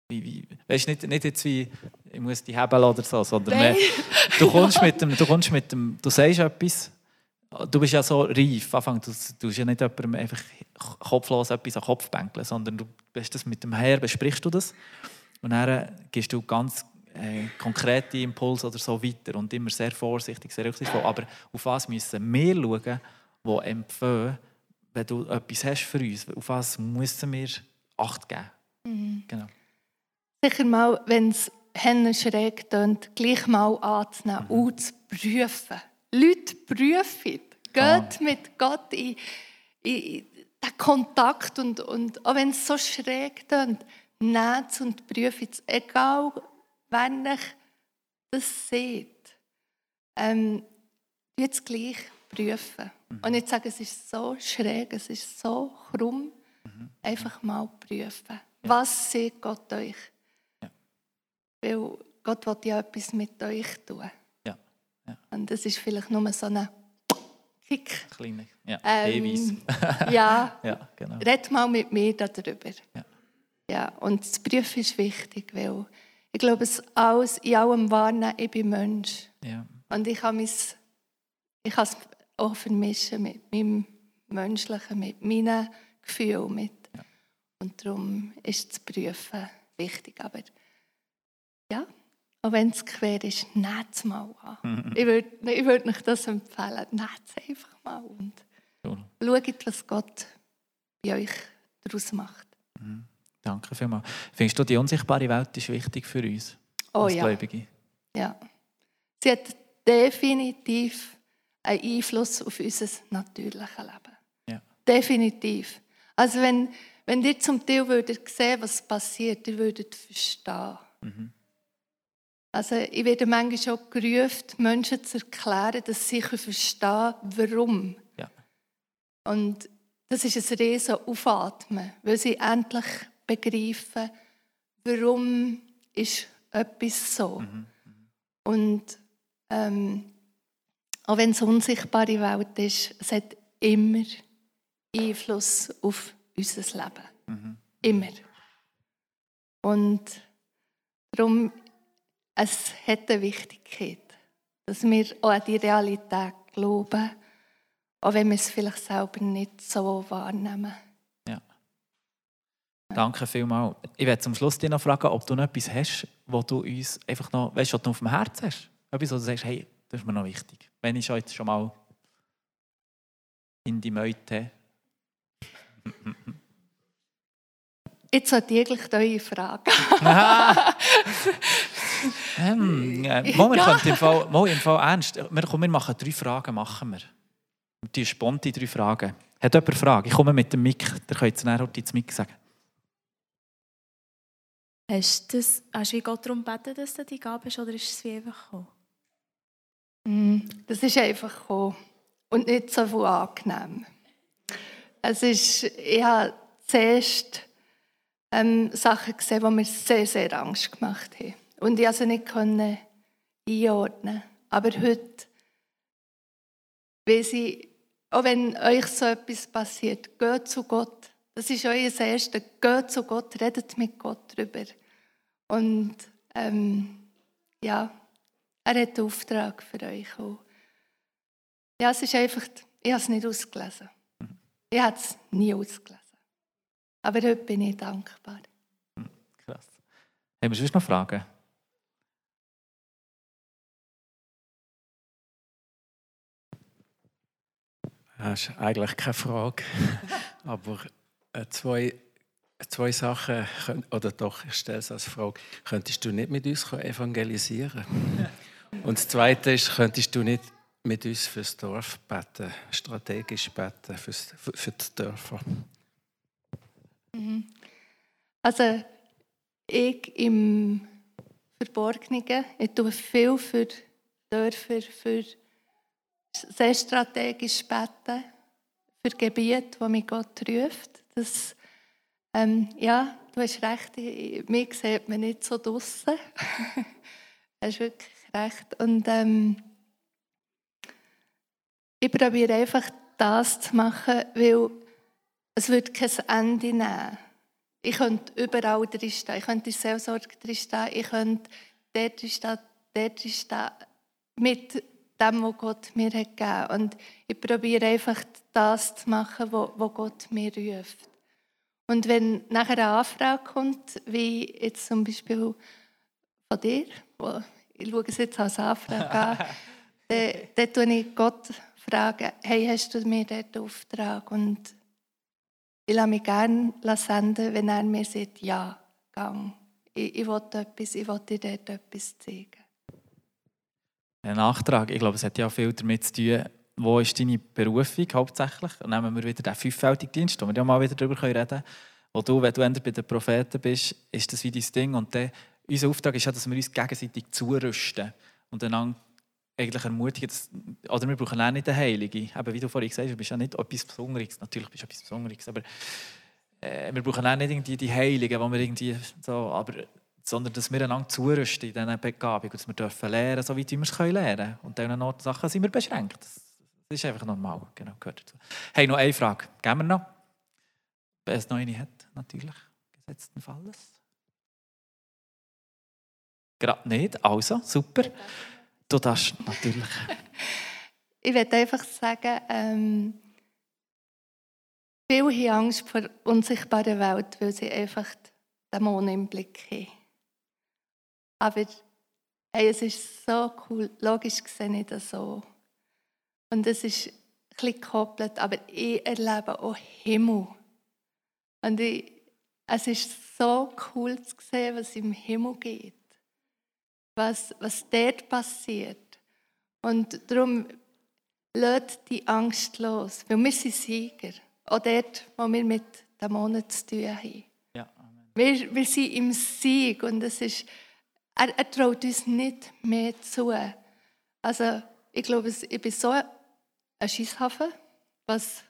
Wie, wie, weißt nicht, nicht jetzt wie, ich muss die Hebel oder so, sondern mehr, du kommst mit dem, du kommst mit dem, du sagst etwas du bist ja so reif, Anfang, du, du ja nicht jemandem einfach kopflos etwas an den Kopf bänkeln, sondern du bist das mit dem Herr, besprichst du das und dann gehst du ganz äh, konkrete Impulse oder so weiter und immer sehr vorsichtig, sehr rücksichtsvoll. Aber auf was müssen wir schauen, die empfehlen, wenn du etwas hast für uns, auf was müssen wir Acht geben? Mhm. Genau. Sicher mal, wenn es Hände schräg tönt, gleich mal anzunehmen mhm. und zu prüfen. Leute, prüfen. Geht ah. mit Gott in, in, in den Kontakt und, und auch wenn es so schräg tönt, nehmt und prüft es. Egal, wenn ich das seht. Ähm, jetzt gleich prüfen. Mhm. Und nicht sagen, es ist so schräg, es ist so krumm. Mhm. Einfach mal prüfen. Ja. Was sieht Gott euch? Ja. Weil Gott will ja etwas mit euch tun. Ja. Und das ist vielleicht nur so ein Kick. Kleine, ja, ähm, ja, ja genau. red mal mit mir darüber. Ja. Ja, und das Prüfen ist wichtig, weil ich glaube, es alles in allem wahrnehmen, ich bin Mensch. Ja. Und ich kann, es auch vermischen mit meinem Menschlichen, mit meinen Gefühlen. Mit. Ja. Und darum ist das Prüfen wichtig. Aber ja, auch wenn es quer ist, nehmt es mal an. Ich würde ich würd euch das empfehlen. Nehmt es einfach mal und cool. schaut, was Gott bei euch daraus macht. Mhm. Danke vielmals. Findest du, die unsichtbare Welt ist wichtig für uns oh, als ja. Gläubige? Ja. Sie hat definitiv einen Einfluss auf unser natürliches Leben. Ja. Definitiv. Also wenn, wenn ihr zum Teil würdet sehen, was passiert, ihr würdet verstehen. Mhm. Also ich werde manchmal schon gerufen, Menschen zu erklären, dass sie verstehen warum. Ja. Und das ist ein riesen Aufatmen, weil sie endlich begreifen, warum ist etwas so. Mhm. Und ähm, auch wenn es eine unsichtbare Welt ist, es hat immer Einfluss auf unser Leben. Mhm. Immer. Und darum, es hat eine Wichtigkeit, dass wir auch an die Realität glauben, auch wenn wir es vielleicht selber nicht so wahrnehmen. Danke vielmals. Ich werde zum Schluss dich noch fragen, ob du noch etwas hast, wo du uns einfach noch, weißt, was du auf dem Herz hast. Etwas, wo du sagst, hey, das ist mir noch wichtig. Wenn ich jetzt schon mal in die Meute. Jetzt ich eigentlich eure Frage. ähm, äh, mal, wir ja. im Fall, mal im Fall ernst. Wir, komm, wir machen drei Fragen. Machen wir. Die spontan drei Fragen. Hat jemand eine Frage? Ich komme mit dem Mic. Der könnt jetzt nachher ins Mic sagen. Hast du, das, hast du wie Gott darum gebeten, dass du die Gabe hast, oder ist es wie einfach gekommen? Mm, das ist einfach gekommen und nicht so viel angenehm. Es ist, ich habe zuerst ähm, Sachen gesehen, die mir sehr, sehr Angst gemacht haben. Und ich konnte sie nicht einordnen. Aber heute, weiß ich, auch wenn euch so etwas passiert, geht zu Gott. Das ist euer erstes. Geht zu Gott, redet mit Gott darüber. Und ähm, ja, er hat einen Auftrag für euch. Und ja, es ist einfach, ich habe es nicht ausgelesen. Ich habe es nie ausgelesen. Aber heute bin ich dankbar. Krass. Haben wir sonst noch Fragen? Das ist eigentlich keine Frage. Aber äh, zwei zwei Sachen, oder doch, ich stelle es als Frage, könntest du nicht mit uns evangelisieren? Und das Zweite ist, könntest du nicht mit uns fürs Dorf beten, strategisch beten fürs, für die Dörfer? Mhm. Also ich im Verborgenen, ich tue viel für Dörfer, für sehr strategisch beten, für Gebiete, wo mich Gott ruft. Das ähm, ja, du hast recht, mich sieht man nicht so draussen. du hast wirklich recht. Und ähm, ich probiere einfach das zu machen, weil es wird kein Ende nehmen. Ich könnte überall drinstehen. Ich könnte in Seelsorge drinstehen. Ich könnte dort drinstehen, dort drinstehen. Mit dem, was Gott mir hat gegeben hat. Und ich probiere einfach das zu machen, was Gott mir ruft. Und wenn nachher eine Anfrage kommt, wie jetzt zum Beispiel von dir, wo, ich schaue es jetzt als Anfrage an, dann, dann frage ich Gott, fragen, hey, hast du mir dort Auftrag? Und ich lasse mich gerne senden, wenn er mir sagt, ja, gang. Ich, ich will etwas, ich will dir dort etwas zeigen. Ein Nachtrag, ich glaube, es hat ja viel damit zu tun, wo ist deine Berufung hauptsächlich? Und nehmen wir wieder den fünffältigen Dienst, wo wir ja mal wieder darüber reden können. Wo du, wenn du bei den Propheten bist, ist das wie dein Ding. Und dann, unser Auftrag ist ja, dass wir uns gegenseitig zurüsten und einander eigentlich ermutigen, dass, oder wir brauchen auch nicht den Heiligen. Eben, wie du vorhin gesagt hast, du bist ja nicht etwas Besonderes. Natürlich bist du etwas Besonderes, aber äh, wir brauchen auch nicht irgendwie die Heiligen, wo wir irgendwie so, aber, sondern dass wir einander zurüsten in diesen Begabungen, dass wir dürfen lernen, so wie wir es lernen können. Und dann noch Sachen sind wir beschränkt. Das, ist einfach normal, genau, gehört dazu. Hey, noch eine Frage. Geben wir noch? Wer es noch eine hat, natürlich. Gesetzten Falles. Gerade nicht, also, super. Du darfst natürlich. ich werde einfach sagen, ähm, viele haben Angst vor unsichtbaren Welt, weil sie einfach Dämonen im Blick haben. Aber hey, es ist so cool, logisch gesehen nicht so. Und es ist ein bisschen gekoppelt, aber ich erlebe auch Himmel. Und ich, es ist so cool zu sehen, was im Himmel geht was, was dort passiert. Und darum lädt die Angst los, weil wir sind Sieger. Auch dort, wo wir mit Dämonen zu tun haben. Ja, wir, wir sind im Sieg und es ist, er, er traut uns nicht mehr zu. Also ich glaube, ich bin so ein Schisshafen, was,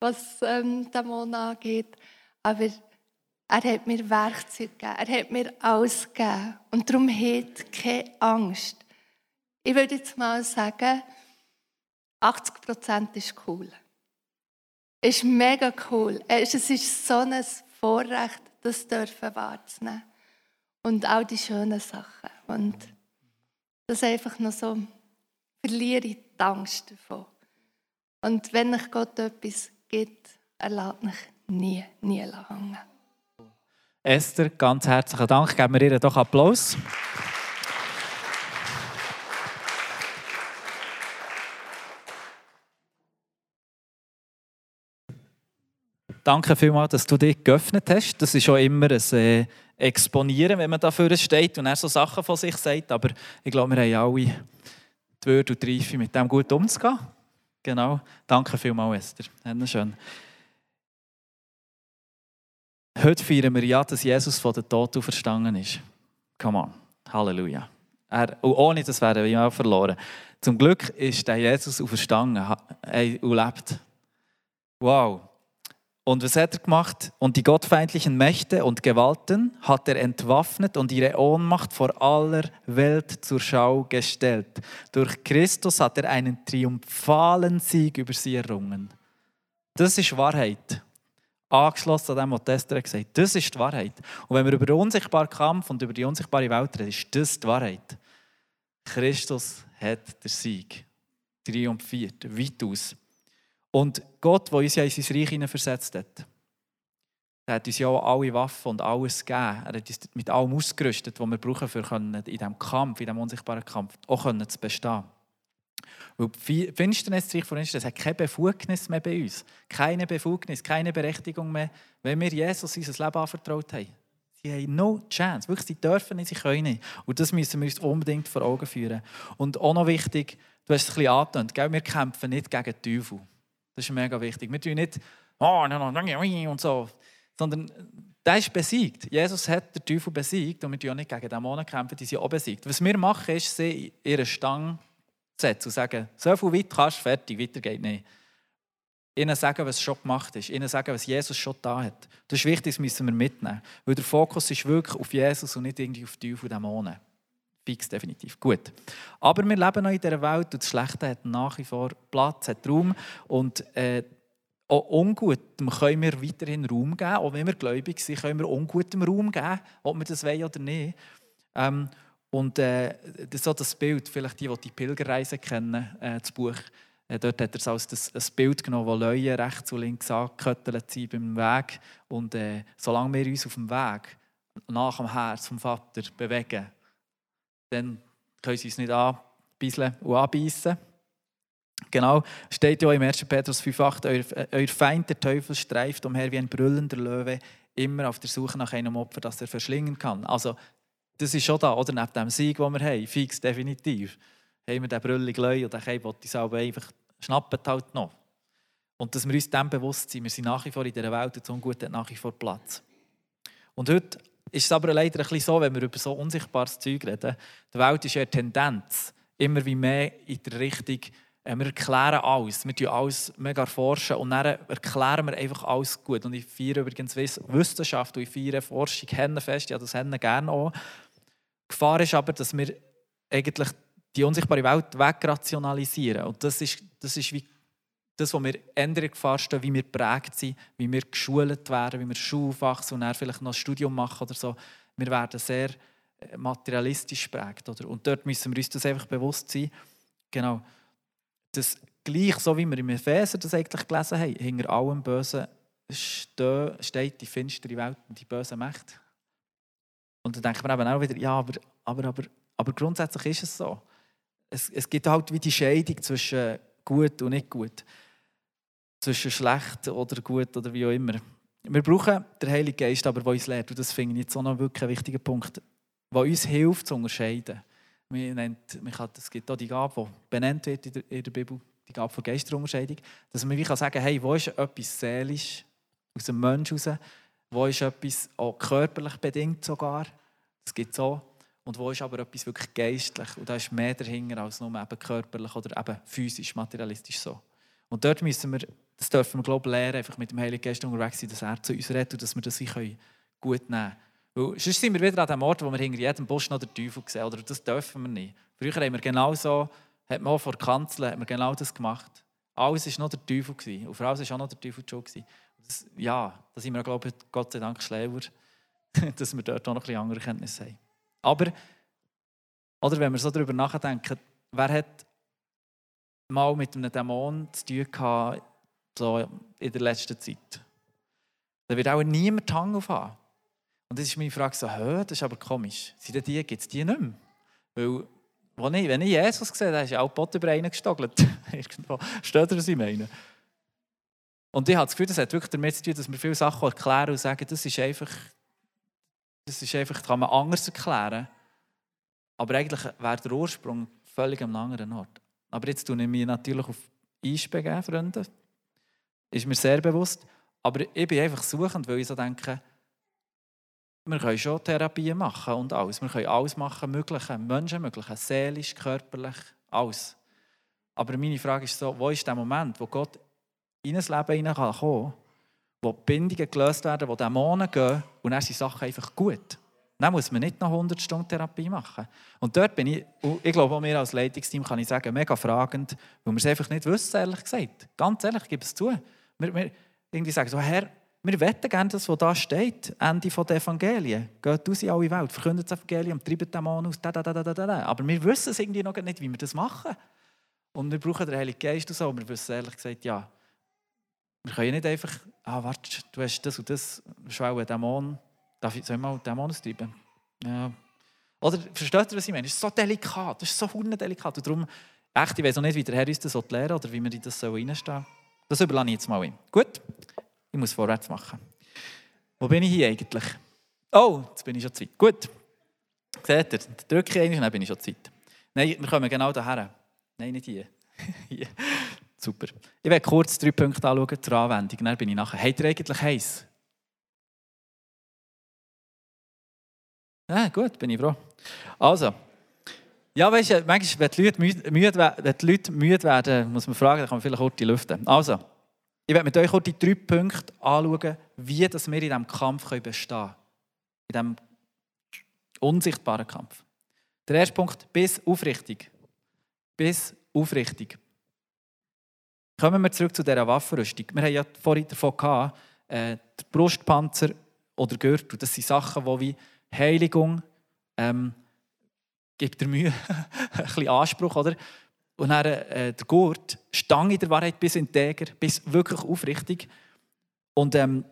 was ähm, Dämonen angeht. Aber er hat mir Werkzeuge gegeben. Er hat mir alles gegeben. Und darum hat keine Angst. Ich würde jetzt mal sagen, 80 Prozent ist cool. Ist mega cool. Es ist so ein Vorrecht, das dürfen wahrzunehmen. Und auch die schönen Sachen. Und das einfach noch so, verliere ich die Angst davon. Und wenn ich Gott etwas gibt, er lässt mich nie, nie hängen. Esther, ganz herzlichen Dank. Geben wir ihr doch Applaus. Danke vielmals, dass du dich geöffnet hast. Das ist schon immer ein äh, Exponieren, wenn man dafür steht und er so Sachen von sich sagt. Aber ich glaube, wir haben alle die Würde und die Reife, mit dem gut umzugehen. Genau. Danke vielmals, Esther. Schön. Heute feiern wir ja, dass Jesus von den Toten verstanden ist. Come on. Halleluja. Er, ohne das wären wir auch verloren. Zum Glück ist der Jesus auferstanden und lebt. Wow. Und was hat er gemacht? Und die gottfeindlichen Mächte und Gewalten hat er entwaffnet und ihre Ohnmacht vor aller Welt zur Schau gestellt. Durch Christus hat er einen triumphalen Sieg über sie errungen. Das ist Wahrheit angeschlossen an dem, was Esther gesagt hat. Das ist die Wahrheit. Und wenn wir über den unsichtbaren Kampf und über die unsichtbare Welt reden, ist das die Wahrheit. Christus hat den Sieg triumphiert, weitaus. Und Gott, der uns ja in sein Reich versetzt hat, der hat uns ja auch alle Waffen und alles gegeben. Er hat uns mit allem ausgerüstet, was wir brauchen, um in diesem Kampf, in diesem unsichtbaren Kampf auch zu bestehen. Weil Finsternis, Reich von Finsternis, hat keine Befugnis mehr bei uns. Keine Befugnis, keine Berechtigung mehr, wenn wir Jesus unser Leben anvertraut haben. Sie haben no chance. Wirklich, sie dürfen nicht, sie können nicht. Und das müssen wir uns unbedingt vor Augen führen. Und auch noch wichtig, du hast es ein bisschen angetönt, wir kämpfen nicht gegen den Teufel. Das ist mega wichtig. Wir tun nicht, oh, und so, sondern der ist besiegt. Jesus hat den Teufel besiegt und wir tun auch nicht gegen Dämonen kämpfen, die sind auch besiegt. Was wir machen, ist, sie ihre Stange setzen und sagen, so viel weit kannst du, fertig, weiter geht nicht. Ihnen sagen, was schon gemacht ist. Ihnen sagen, was Jesus schon da hat. Das ist wichtig, das müssen wir mitnehmen. Weil der Fokus ist wirklich auf Jesus und nicht irgendwie auf die Dämonen. Fix, definitiv. Gut. Aber wir leben noch in dieser Welt und das Schlechte hat nach wie vor Platz, hat Raum. Und äh, auch Ungutem können wir weiterhin Raum geben. Auch wenn wir gläubig sind, können wir Ungutem Raum geben, ob wir das wollen oder nicht. Ähm, und äh, so das Bild, vielleicht die, die die Pilgerreise kennen, äh, das Buch, äh, dort hat er es als ein Bild genommen, wo Leute rechts und links angeköttelt sind beim Weg. Und äh, solange wir uns auf dem Weg nach dem Herz vom Vater bewegen, dann können sie uns nicht anbeißen und anbeißen. Genau, steht ja im 1. Petrus 5,8, euer, euer Feind, der Teufel, streift umher wie ein brüllender Löwe, immer auf der Suche nach einem Opfer, das er verschlingen kann. Also, das ist schon da, oder? Neben dem Sieg, den wir haben, fix, definitiv, haben wir den brülligen Löwe und den Keim, der uns einfach schnappen halt noch. Und dass wir uns dem bewusst sind, wir sind nach wie vor in dieser Welt und so Ungut hat nach wie vor Platz. Und heute ist es aber leider ein bisschen so, wenn wir über so unsichtbares Zeug reden, die Welt ist ja eine Tendenz, immer wie mehr in der Richtung, äh, wir erklären alles, wir tun alles mega forschen und dann erklären wir einfach alles gut. Und ich feiere übrigens Wissenschaft und ich feiere Forschung fest, ja das Hennen gerne auch. Die Gefahr ist aber, dass wir eigentlich die unsichtbare Welt wegrationalisieren. Und das ist, das ist wie das, was wir ändern stehen, wie wir geprägt sind, wie wir geschult werden, wie wir Schulfachs und dann vielleicht noch ein Studium machen oder so. Wir werden sehr äh, materialistisch geprägt. Oder? Und dort müssen wir uns das einfach bewusst sein. Genau. Das gleich, so wie wir im Epheser das eigentlich gelesen haben, hinter allem Bösen steht die finstere Welt und die böse Mächte. Und dann denkt man eben auch wieder, ja, aber, aber, aber, aber grundsätzlich ist es so. Es, es gibt halt wie die Scheidung zwischen gut und nicht gut zwischen schlecht oder gut oder wie auch immer. Wir brauchen den Heiligen Geist, aber der uns lehrt. Und das finde ich jetzt auch noch wirklich ein wichtiger Punkt, der uns hilft zu unterscheiden. Es gibt auch die Gabe, die benannt wird in der, in der Bibel, die Gabe von Geisterunterscheidung, dass man wie kann sagen hey, wo ist etwas seelisch aus dem Menschen raus, wo ist etwas auch körperlich bedingt sogar, das gibt es auch, und wo ist aber etwas wirklich geistlich und da ist mehr dahinter als nur eben körperlich oder eben physisch, materialistisch so. Und dort müssen wir das dürfen wir, glaube ich, lernen, einfach mit dem Heiligen Geist unterwegs sein, dass er zu uns redet und dass wir das gut nehmen können. Weil sonst sind wir wieder an dem Ort, wo wir hinter jedem Busch noch den Teufel sehen. Oder das dürfen wir nicht. Früher haben wir genau so, hat man auch vor der Kanzel hat man genau das gemacht. Alles war noch der Teufel. Gewesen. Und vor allem war auch noch der Teufel schon. Das, ja, da sind wir, glaube ich, Gott sei Dank schlauer, dass wir dort auch noch ein bisschen andere Kenntnisse haben. Aber, oder wenn wir so darüber nachdenken, wer hat mal mit einem Dämon zu tun gehabt, so in der letzten Zeit. Da wird auch niemand Hang auf haben. Und das ist meine Frage so, das ist aber komisch. Sind die, gibt es die nicht mehr? Weil, wo ich, wenn ich Jesus sehe, dann ist ja auch Botten über einen gestogelt. Irgendwo. Steht ihr, was ich meine? Und ich habe das Gefühl, das hat wirklich damit zu tun, dass wir viele Sachen erklären und sagen, das ist einfach, das ist einfach, das kann man anders erklären. Aber eigentlich wäre der Ursprung völlig am anderen Ort. Aber jetzt tue ich mich natürlich auf Eis begeben, Freunde ist mir sehr bewusst. Aber ich bin einfach suchend, weil ich so denke, wir können schon Therapien machen und alles. Wir können alles machen, mögliche, Menschen mögliche, seelisch, körperlich, alles. Aber meine Frage ist so, wo ist der Moment, wo Gott in ein Leben hineinkommen kann, wo Bindungen gelöst werden, wo Dämonen gehen und dann sind Sachen einfach gut. Dann muss man nicht noch 100 Stunden Therapie machen. Und dort bin ich, ich glaube auch mir als Leitungsteam kann ich sagen, mega fragend, weil wir es einfach nicht wissen, ehrlich gesagt. Ganz ehrlich, ich gebe es zu. Wir, wir irgendwie sagen so, Herr, wir wetten gerne das, was da steht, Ende der Evangelien. Geht aus in alle Welt, verkündet das Evangelium, treibt Dämonen aus, da, da, da, da, da. Aber wir wissen es irgendwie noch nicht, wie wir das machen. Und wir brauchen den Heiligen Geist und so. Wir wissen ehrlich gesagt, ja, wir können nicht einfach, ah, warte, du hast das und das, schwellen Dämon, darf ich, soll ich mal Dämon austreiben? Ja. Oder, versteht ihr, was ich meine? Es ist so delikat, das ist so delikat. Und darum, echt, ich weiß auch nicht, wie der Herr uns das lernen oder wie wir in das reinstehen sollen. Das überlasse ich jetzt mal ihm. Gut, ich muss vorwärts machen. Wo bin ich hier eigentlich? Oh, jetzt bin ich schon Zeit. Gut. Seht ihr, drücke ich eigentlich, dann bin ich schon Zeit. Nein, wir kommen genau daher. Nein, nicht hier. hier. Super. Ich werde kurz drei Punkte anschauen zur Anwendung, dann bin ich nachher. Habt ihr eigentlich heiß? Ja, gut, bin ich froh. Also, ja, weißt du, manchmal, wenn die Leute müde, müde, wenn die Leute müde werden, muss man fragen, dann kann man vielleicht kurz die lüften. Also, ich werde mit euch kurz die drei Punkte anschauen, wie dass wir in diesem Kampf bestehen können. In diesem unsichtbaren Kampf. Der erste Punkt, bis aufrichtig. Bis aufrichtig. Kommen wir zurück zu dieser Waffenrüstung. Wir haben ja vorhin davon gehabt, äh, der Brustpanzer oder Gürtel, das sind Sachen, die wie Heiligung, ähm, gibt er Mühe, ein bisschen Anspruch, oder? Und dann äh, der Gurt, Stange der Wahrheit bis integer, bis wirklich aufrichtig. Und ähm,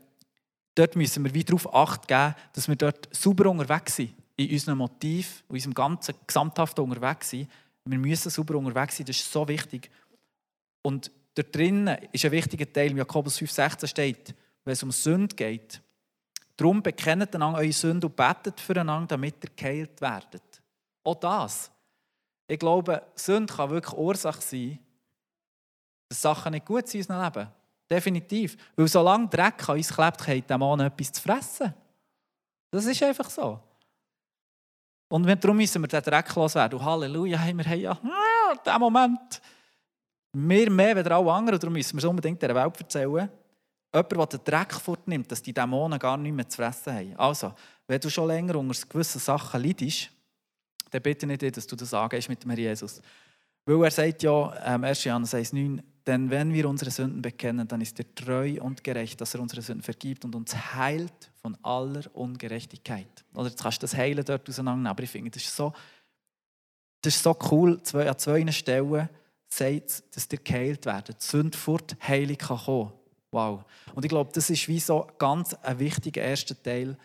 dort müssen wir wieder darauf Acht geben, dass wir dort sauber unterwegs sind. In unserem Motiv, in unserem ganzen Gesamthaften unterwegs sind. Wir müssen sauber unterwegs sein, das ist so wichtig. Und dort drinnen ist ein wichtiger Teil, wie Jakobus 5,16 steht, wenn es um Sünde geht. Darum bekennt einander eure Sünde und betet füreinander, damit ihr geheilt werdet. Auch das. Ich glaube, Sünde kann wirklich Ursache sein, dass Sachen nicht gut sind in unserem Leben. Definitiv. Weil solange Dreck an uns klebt, hat der Mann etwas zu fressen. Das ist einfach so. Und darum müssen wir den Dreck loswerden. Und Halleluja, haben wir ja ah, diesen Moment. Mehr, mehr als alle anderen. Darum müssen wir es unbedingt der Welt erzählen. Jemand, der den Dreck fortnimmt, dass die Dämonen gar nicht mehr zu fressen haben. Also, wenn du schon länger unter gewissen Sachen leidest, dann bitte ich dich, dass du das angehst mit dem Herrn Jesus. Weil er sagt ja, ähm, 1. Johannes 1,9, denn wenn wir unsere Sünden bekennen, dann ist er treu und gerecht, dass er unsere Sünden vergibt und uns heilt von aller Ungerechtigkeit. Oder jetzt kannst du das Heilen dort auseinandernehmen, aber ich finde, das ist so, das ist so cool, zwei, an zwei Stellen sagt dass ihr geheilt werdet. Die Sünde fort, Heilung kann kommen. Wow. Und ich glaube, das ist wie so ganz ein wichtiger erster Teil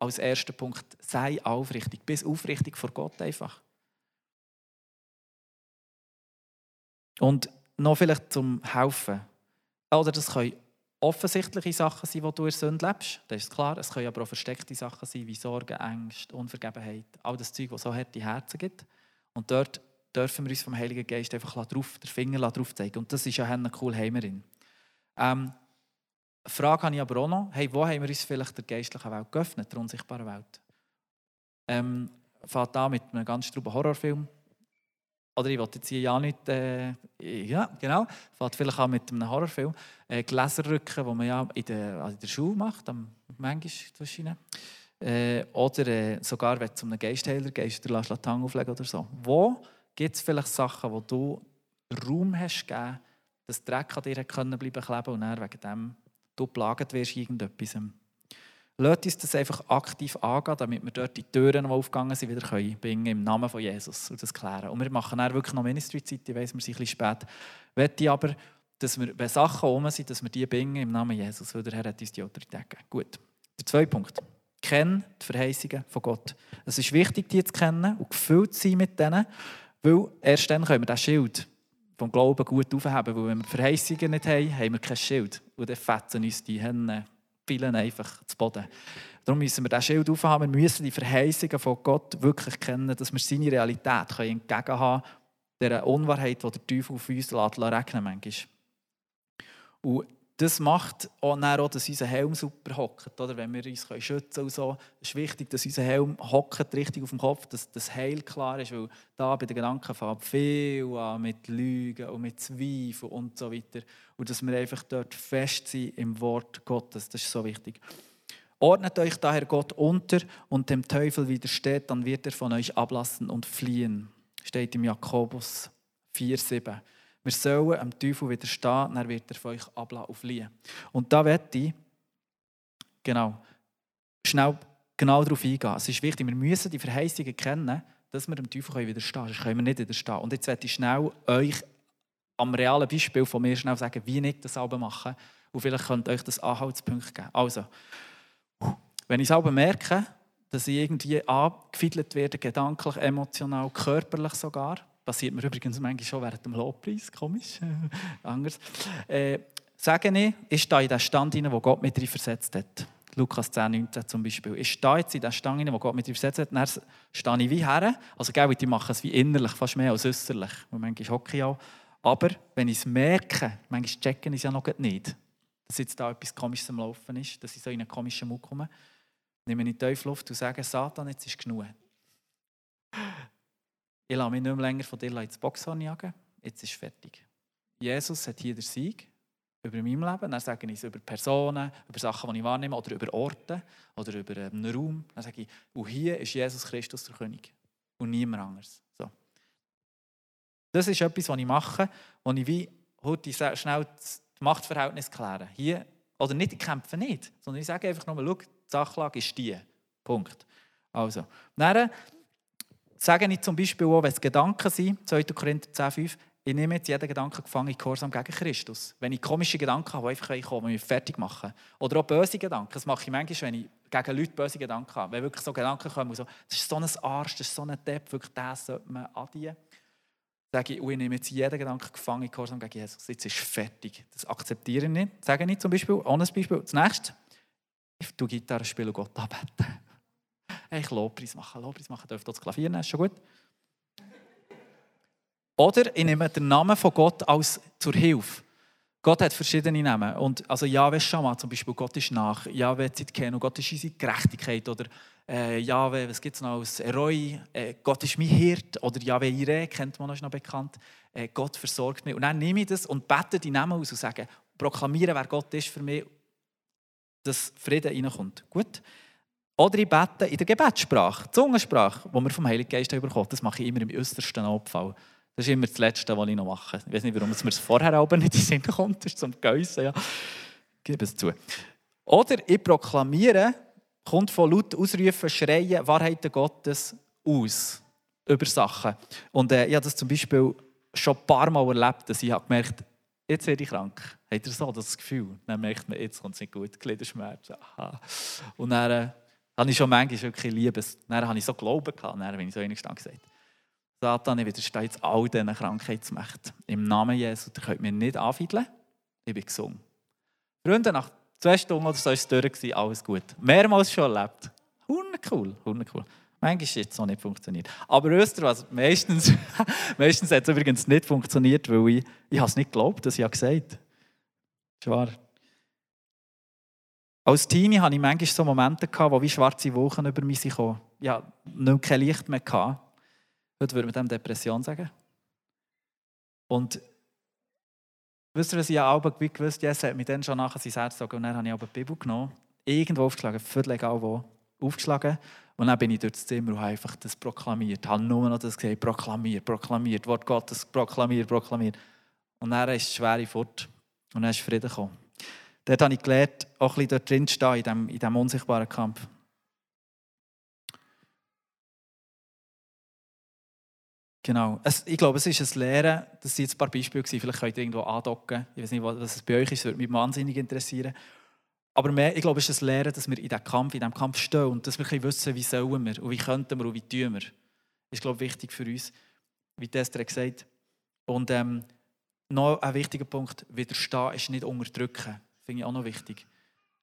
als erster Punkt. Sei aufrichtig, bist aufrichtig vor Gott einfach. Und noch vielleicht zum Helfen. Oder das können offensichtliche Sachen sein, die du in Sünde lebst. Das ist klar. Es können aber auch versteckte Sachen sein, wie Sorgen, Ängste, Unvergebenheit. All das Zeug, das so harte Herzen gibt. Und dort dürfen wir uns vom Heiligen Geist einfach drauf, den Finger drauf zeigen. Und das ist ja eine cool Heimerin. Ähm, Frage habe ich aber auch noch. Hey, wo haben wir uns vielleicht der geistlichen Welt geöffnet, der unsichtbaren Welt? Ähm, fängt an mit einem ganz struben Horrorfilm. Oder ich wollte jetzt hier ja nicht, äh, ja, genau, fängt vielleicht an mit einem Horrorfilm. Äh, Gläserrücken, den man ja in der, also in der Schule macht, am manchmal wahrscheinlich. Äh, oder äh, sogar, wenn du zu einem Geistheiler gehst, der lässt Latang auflegen oder so. Wo gibt es vielleicht Sachen, wo du Raum hast gegeben, dass Dreck an dir können bleiben kleben und dann wegen dem du plagt wirst irgendetwas. Lasst uns das einfach aktiv angehen, damit wir dort die Türen, die aufgegangen sind, wieder können bringen im Namen von Jesus und das klären. Und wir machen dann wirklich noch Ministry-Zeit, ich weiss, wir sind ein bisschen spät. Ich aber, dass wir, wenn Sachen rum sind, dass wir die bringen im Namen Jesus, weil der Herr hat uns die Autorität gegeben. Gut. Der zweite Punkt. Kenn die Verheißungen von Gott. Es ist wichtig, die zu kennen und gefüllt zu sein mit denen, weil erst dann können wir das Schild vom Glauben gut aufheben. Weil wenn wir Verheißungen nicht haben, haben wir kein Schild. Und dann fetzen uns die Hände vielen einfach zu Boden. Darum müssen wir das Schild aufhaben. Wir müssen die Verheißungen von Gott wirklich kennen, dass wir seine Realität können entgegenhaben können, der Unwahrheit, die der Teufel auf uns lässt, regnen manchmal. Und das macht auch, auch dass unser Helm super hockt, oder? wenn wir uns schützen können. So. Es ist wichtig, dass unser Helm hockt richtig auf dem Kopf, dass das Heil klar ist, weil da bei den Gedanken fängt viel an mit Lügen und mit Zweifeln und so weiter. Und dass wir einfach dort fest sind im Wort Gottes, das ist so wichtig. Ordnet euch daher Gott unter und dem Teufel widersteht, dann wird er von euch ablassen und fliehen. Steht im Jakobus 4,7. Wir sollen dem Teufel widerstehen, dann wird er von euch ablassen und fliehen. Und da werde ich genau, schnell genau darauf eingehen. Es ist wichtig, wir müssen die Verheißungen kennen, dass wir dem Teufel widerstehen können. Sonst können wir nicht widerstehen. Und jetzt werde ich schnell euch am realen Beispiel von mir schnell sagen, wie ich das selber mache. Und vielleicht könnt ihr euch das Anhaltspunkt geben. Also, wenn ich selber merke, dass ich irgendwie angefiedelt werde, gedanklich, emotional, körperlich sogar, Passiert mir übrigens manchmal schon während dem Lobpreis, komisch, anders. Äh, sage ich, ich stehe in den Stand hinein, wo Gott mit drin versetzt hat. Lukas 10, 19 zum Beispiel. Ich stehe jetzt in den Stand hinein, wo Gott mit drin versetzt hat, dann stehe ich wie her. Also, gell, die machen es wie innerlich, fast mehr als äußerlich. Manchmal hocke ich auch. Aber wenn ich es merke, manchmal checken es ja noch nicht, dass jetzt da etwas Komisches am Laufen ist, dass ich so in einen komischen Mut komme, nehme ich tief Luft und sage, Satan, jetzt ist genug ich lasse mich nicht mehr länger von dir ins Boxhorn jagen, jetzt ist fertig. Jesus hat hier den Sieg über mein Leben, dann sage ich es über Personen, über Sachen, die ich wahrnehme, oder über Orte, oder über einen Raum. Dann sage ich, und hier ist Jesus Christus der König und niemand anderes. So. Das ist etwas, was ich mache, wo ich wie heute schnell das Machtverhältnis kläre. Hier, oder nicht, ich kämpfe nicht, sondern ich sage einfach nur, schau, die Sachlage ist die. Punkt. Also, dann sage ich zum Beispiel auch, wenn es Gedanken sind, 2. Korinther 10,5, ich nehme jetzt jeden Gedanken gefangen in Gehorsam gegen Christus. Wenn ich komische Gedanken habe, die einfach kommen, mich fertig machen. Oder auch böse Gedanken. Das mache ich manchmal, wenn ich gegen Leute böse Gedanken habe. Wenn wirklich so Gedanken kommen, so, das ist so ein Arsch, das ist so ein Depp, wirklich das sollte man addieren. Sage ich, ich nehme jetzt jeden Gedanken gefangen in Gehorsam gegen Jesus. Jetzt ist fertig. Das akzeptiere ich nicht. Sage ich zum Beispiel, ohne Beispiel. Das nächste, ich tue Gitarre spielen und Gott anbeten. Ich Lobpreis machen, Lobpreis machen, dürfte das Klavier nehmen, ist schon gut. Oder ich nehme den Namen von Gott als zur Hilfe. Gott hat verschiedene Namen. Und also Yahweh Shammah zum Beispiel, Gott ist nach. Yahweh Zitkenu, Gott ist unsere Gerechtigkeit. Oder äh, Yahweh, was gibt es noch als Eroi? Äh, Gott ist mein Hirt. Oder Yahweh Ire, kennt man noch bekannt. Äh, Gott versorgt mich. Und dann nehme ich das und bete die Namen aus und sage, proklamiere, wer Gott ist für mich, dass Frieden reinkommt. Gut? Oder ich bete in der Gebetssprache, Zungensprache, die wir vom Heiligen Geist bekommen. Das mache ich immer im äußersten Notfall. Das ist immer das Letzte, was ich noch mache. Ich weiß nicht, warum es mir vorher aber nicht in den Sinn kommt. Das ist zum Geissen, ja. Gib es zu. Oder ich proklamiere, kommt von laut ausrufen, schreien Wahrheiten Gottes aus über Sachen. Und äh, ich habe das zum Beispiel schon ein paar Mal erlebt, dass ich habe gemerkt jetzt werde ich krank. Habt ihr so das Gefühl? Dann merkt man, jetzt kommt es nicht gut, Gliederschmerzen. Und dann äh, habe ich schon manchmal wirklich Liebes. Dann habe ich so Glauben gehabt, dann, wenn ich so einiges gesagt Satan, ich widerstehe jetzt all diesen Krankheitsmächten. Im Namen Jesu, ihr könnt mir nicht anfeideln. Ich bin gesund. Freunde, nach zwei Stunden oder so war es durch, alles gut. Mehrmals schon erlebt. Hundecool, hundecool. Manchmal hat es noch nicht funktioniert. Aber wisst ihr was? Meistens, meistens hat es übrigens nicht funktioniert, weil ich, ich es nicht geglaubt, dass ich gesagt habe. Als Teenie hatte ich manchmal so Momente, wo wie schwarze Wochen über mich kamen. Ich hatte nicht kein Licht mehr. Gehabt. Heute würde man dem Depression sagen. Und wisst ihr, was ich auch gewusst Jesus hat mich dann schon nachher sein Herz gesagt und dann habe ich aber die Bibel genommen, irgendwo aufgeschlagen, völlig egal wo, aufgeschlagen und dann bin ich durch das Zimmer und habe einfach das proklamiert. Ich habe nur noch das gesagt, proklamiert, proklamiert, Wort Gottes, proklamiert, proklamiert. Und dann ist es schwere fort und dann ist Frieden gekommen. Dort habe ich gelernt, auch ein bisschen dort drin zu stehen, in diesem, in diesem unsichtbaren Kampf. Genau. Es, ich glaube, es ist ein Lehren, das sind jetzt ein paar Beispiele gewesen, vielleicht könnt ihr irgendwo andocken. Ich weiß nicht, was es bei euch ist, das würde mich wahnsinnig interessieren. Aber mehr, ich glaube, es ist ein Lehren, dass wir in diesem Kampf, Kampf stehen und dass wir wissen, wie sollen wir und wie könnten wir und wie tun wir. Das ist, glaube ich, wichtig für uns, wie Esther gesagt Und ähm, noch ein wichtiger Punkt, widerstehen ist nicht unterdrücken. Finde ich auch noch wichtig.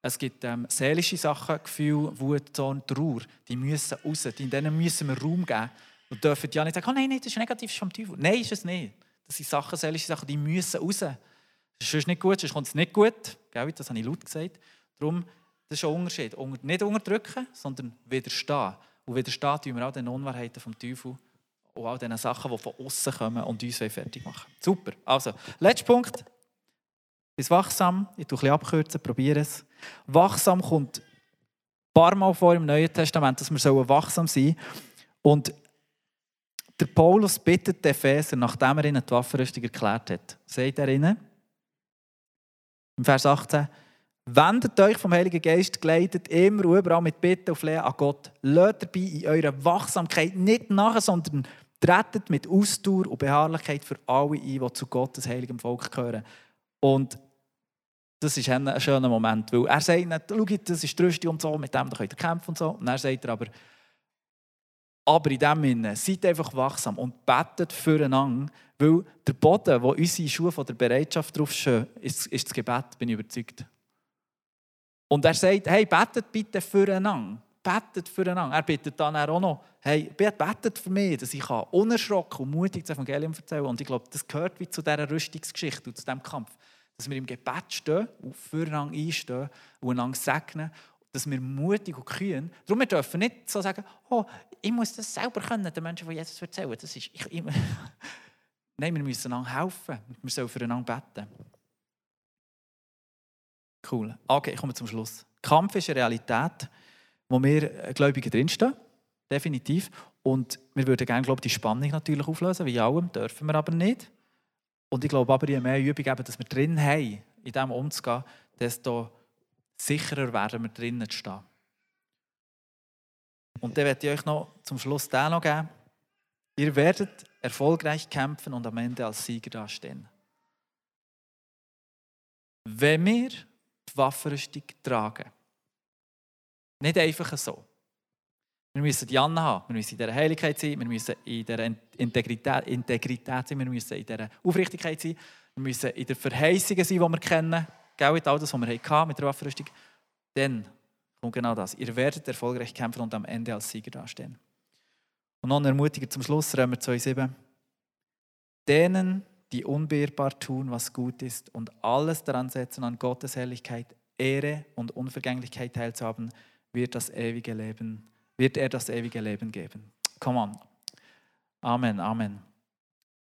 Es gibt ähm, seelische Sachen, Gefühle, Wut, Zorn, Trauer, die müssen raus, denen müssen wir Raum geben. Und dürfen ja nicht sagen, oh nein, nein, das ist negativ, das ist vom Teufel. Nein, ist es nicht. Das sind Sachen, seelische Sachen, die müssen raus. Das ist nicht gut, sonst kommt es nicht gut. Das habe ich laut gesagt. Darum, das ist ein Unterschied. Nicht unterdrücken, sondern widerstehen. Und widerstehen tun wir auch den Unwahrheiten vom Teufel und all diesen Sachen, die von außen kommen und uns fertig machen. Super. Also, letzter Punkt. Ist wachsam. Ich tue ein bisschen abkürzen, probiere es. Wachsam kommt ein paar Mal vor im Neuen Testament, dass wir wachsam sein sollen. Und der Paulus bittet den Epheser, nachdem er ihnen die Waffenrüstung erklärt hat, sagt er ihnen, im Vers 18, wendet euch vom Heiligen Geist geleitet, immer und überall mit Bitten und Flehen an Gott. Lasst dabei in eurer Wachsamkeit nicht nach, sondern tretet mit Ausdauer und Beharrlichkeit für alle ein, die zu Gottes heiligem Volk gehören. Und das ist ein schöner Moment, weil er sagt nicht, schau, das ist die Rüstung und so, mit dem könnt ihr kämpfen und so. Und dann sagt er aber, aber in dem Sinne, seid einfach wachsam und betet füreinander, weil der Boden, wo unsere Schuhe von der Bereitschaft draufstehen, ist, ist das Gebet, bin ich überzeugt. Und er sagt, hey, betet bitte füreinander. Betet füreinander. Er bittet dann auch noch, hey, betet für mich, dass ich unerschrocken und mutig das Evangelium erzählen kann. Und ich glaube, das gehört wie zu dieser Rüstungsgeschichte und zu diesem Kampf. Dass wir im Gebet stehen und füreinander einstehen und einander segnen dass wir mutig und kühn, darum wir dürfen nicht so sagen, oh, ich muss das selber können, den Menschen, die Jesus erzählen. Das ist, ich, ich, Nein, wir müssen einander helfen. Wir sollen füreinander beten. Cool. Okay, ich komme zum Schluss. Kampf ist eine Realität, wo wir Gläubige drinstehen. Definitiv. Und wir würden gerne, glaube ich, die Spannung natürlich auflösen, wie allem, dürfen wir aber nicht. Und ich glaube aber, je mehr Übung, eben, dass wir drin haben, in dem umzugehen, desto sicherer werden wir drinnen zu stehen. Und dann werde ich euch noch zum Schluss den noch geben. Ihr werdet erfolgreich kämpfen und am Ende als Sieger dastehen. Wenn wir die Waffenrüstung tragen, nicht einfach so. Wir müssen die Anna haben, wir müssen in dieser Heiligkeit sein, wir müssen in dieser Integrität, Integrität sein, wir müssen in dieser Aufrichtigkeit sein, wir müssen in der Verheißung sein, die wir kennen, in all das, was wir hatten mit der Waffenrüstung. Dann kommt genau das. Ihr werdet erfolgreich kämpfen und am Ende als Sieger dastehen. Und noch ein Ermutiger zum Schluss, Römer 2,7. Denen, die unbeirrbar tun, was gut ist und alles daran setzen, an Gottes Herrlichkeit, Ehre und Unvergänglichkeit teilzuhaben, wird das ewige Leben, wird er das ewige Leben geben. Come on. Amen, Amen.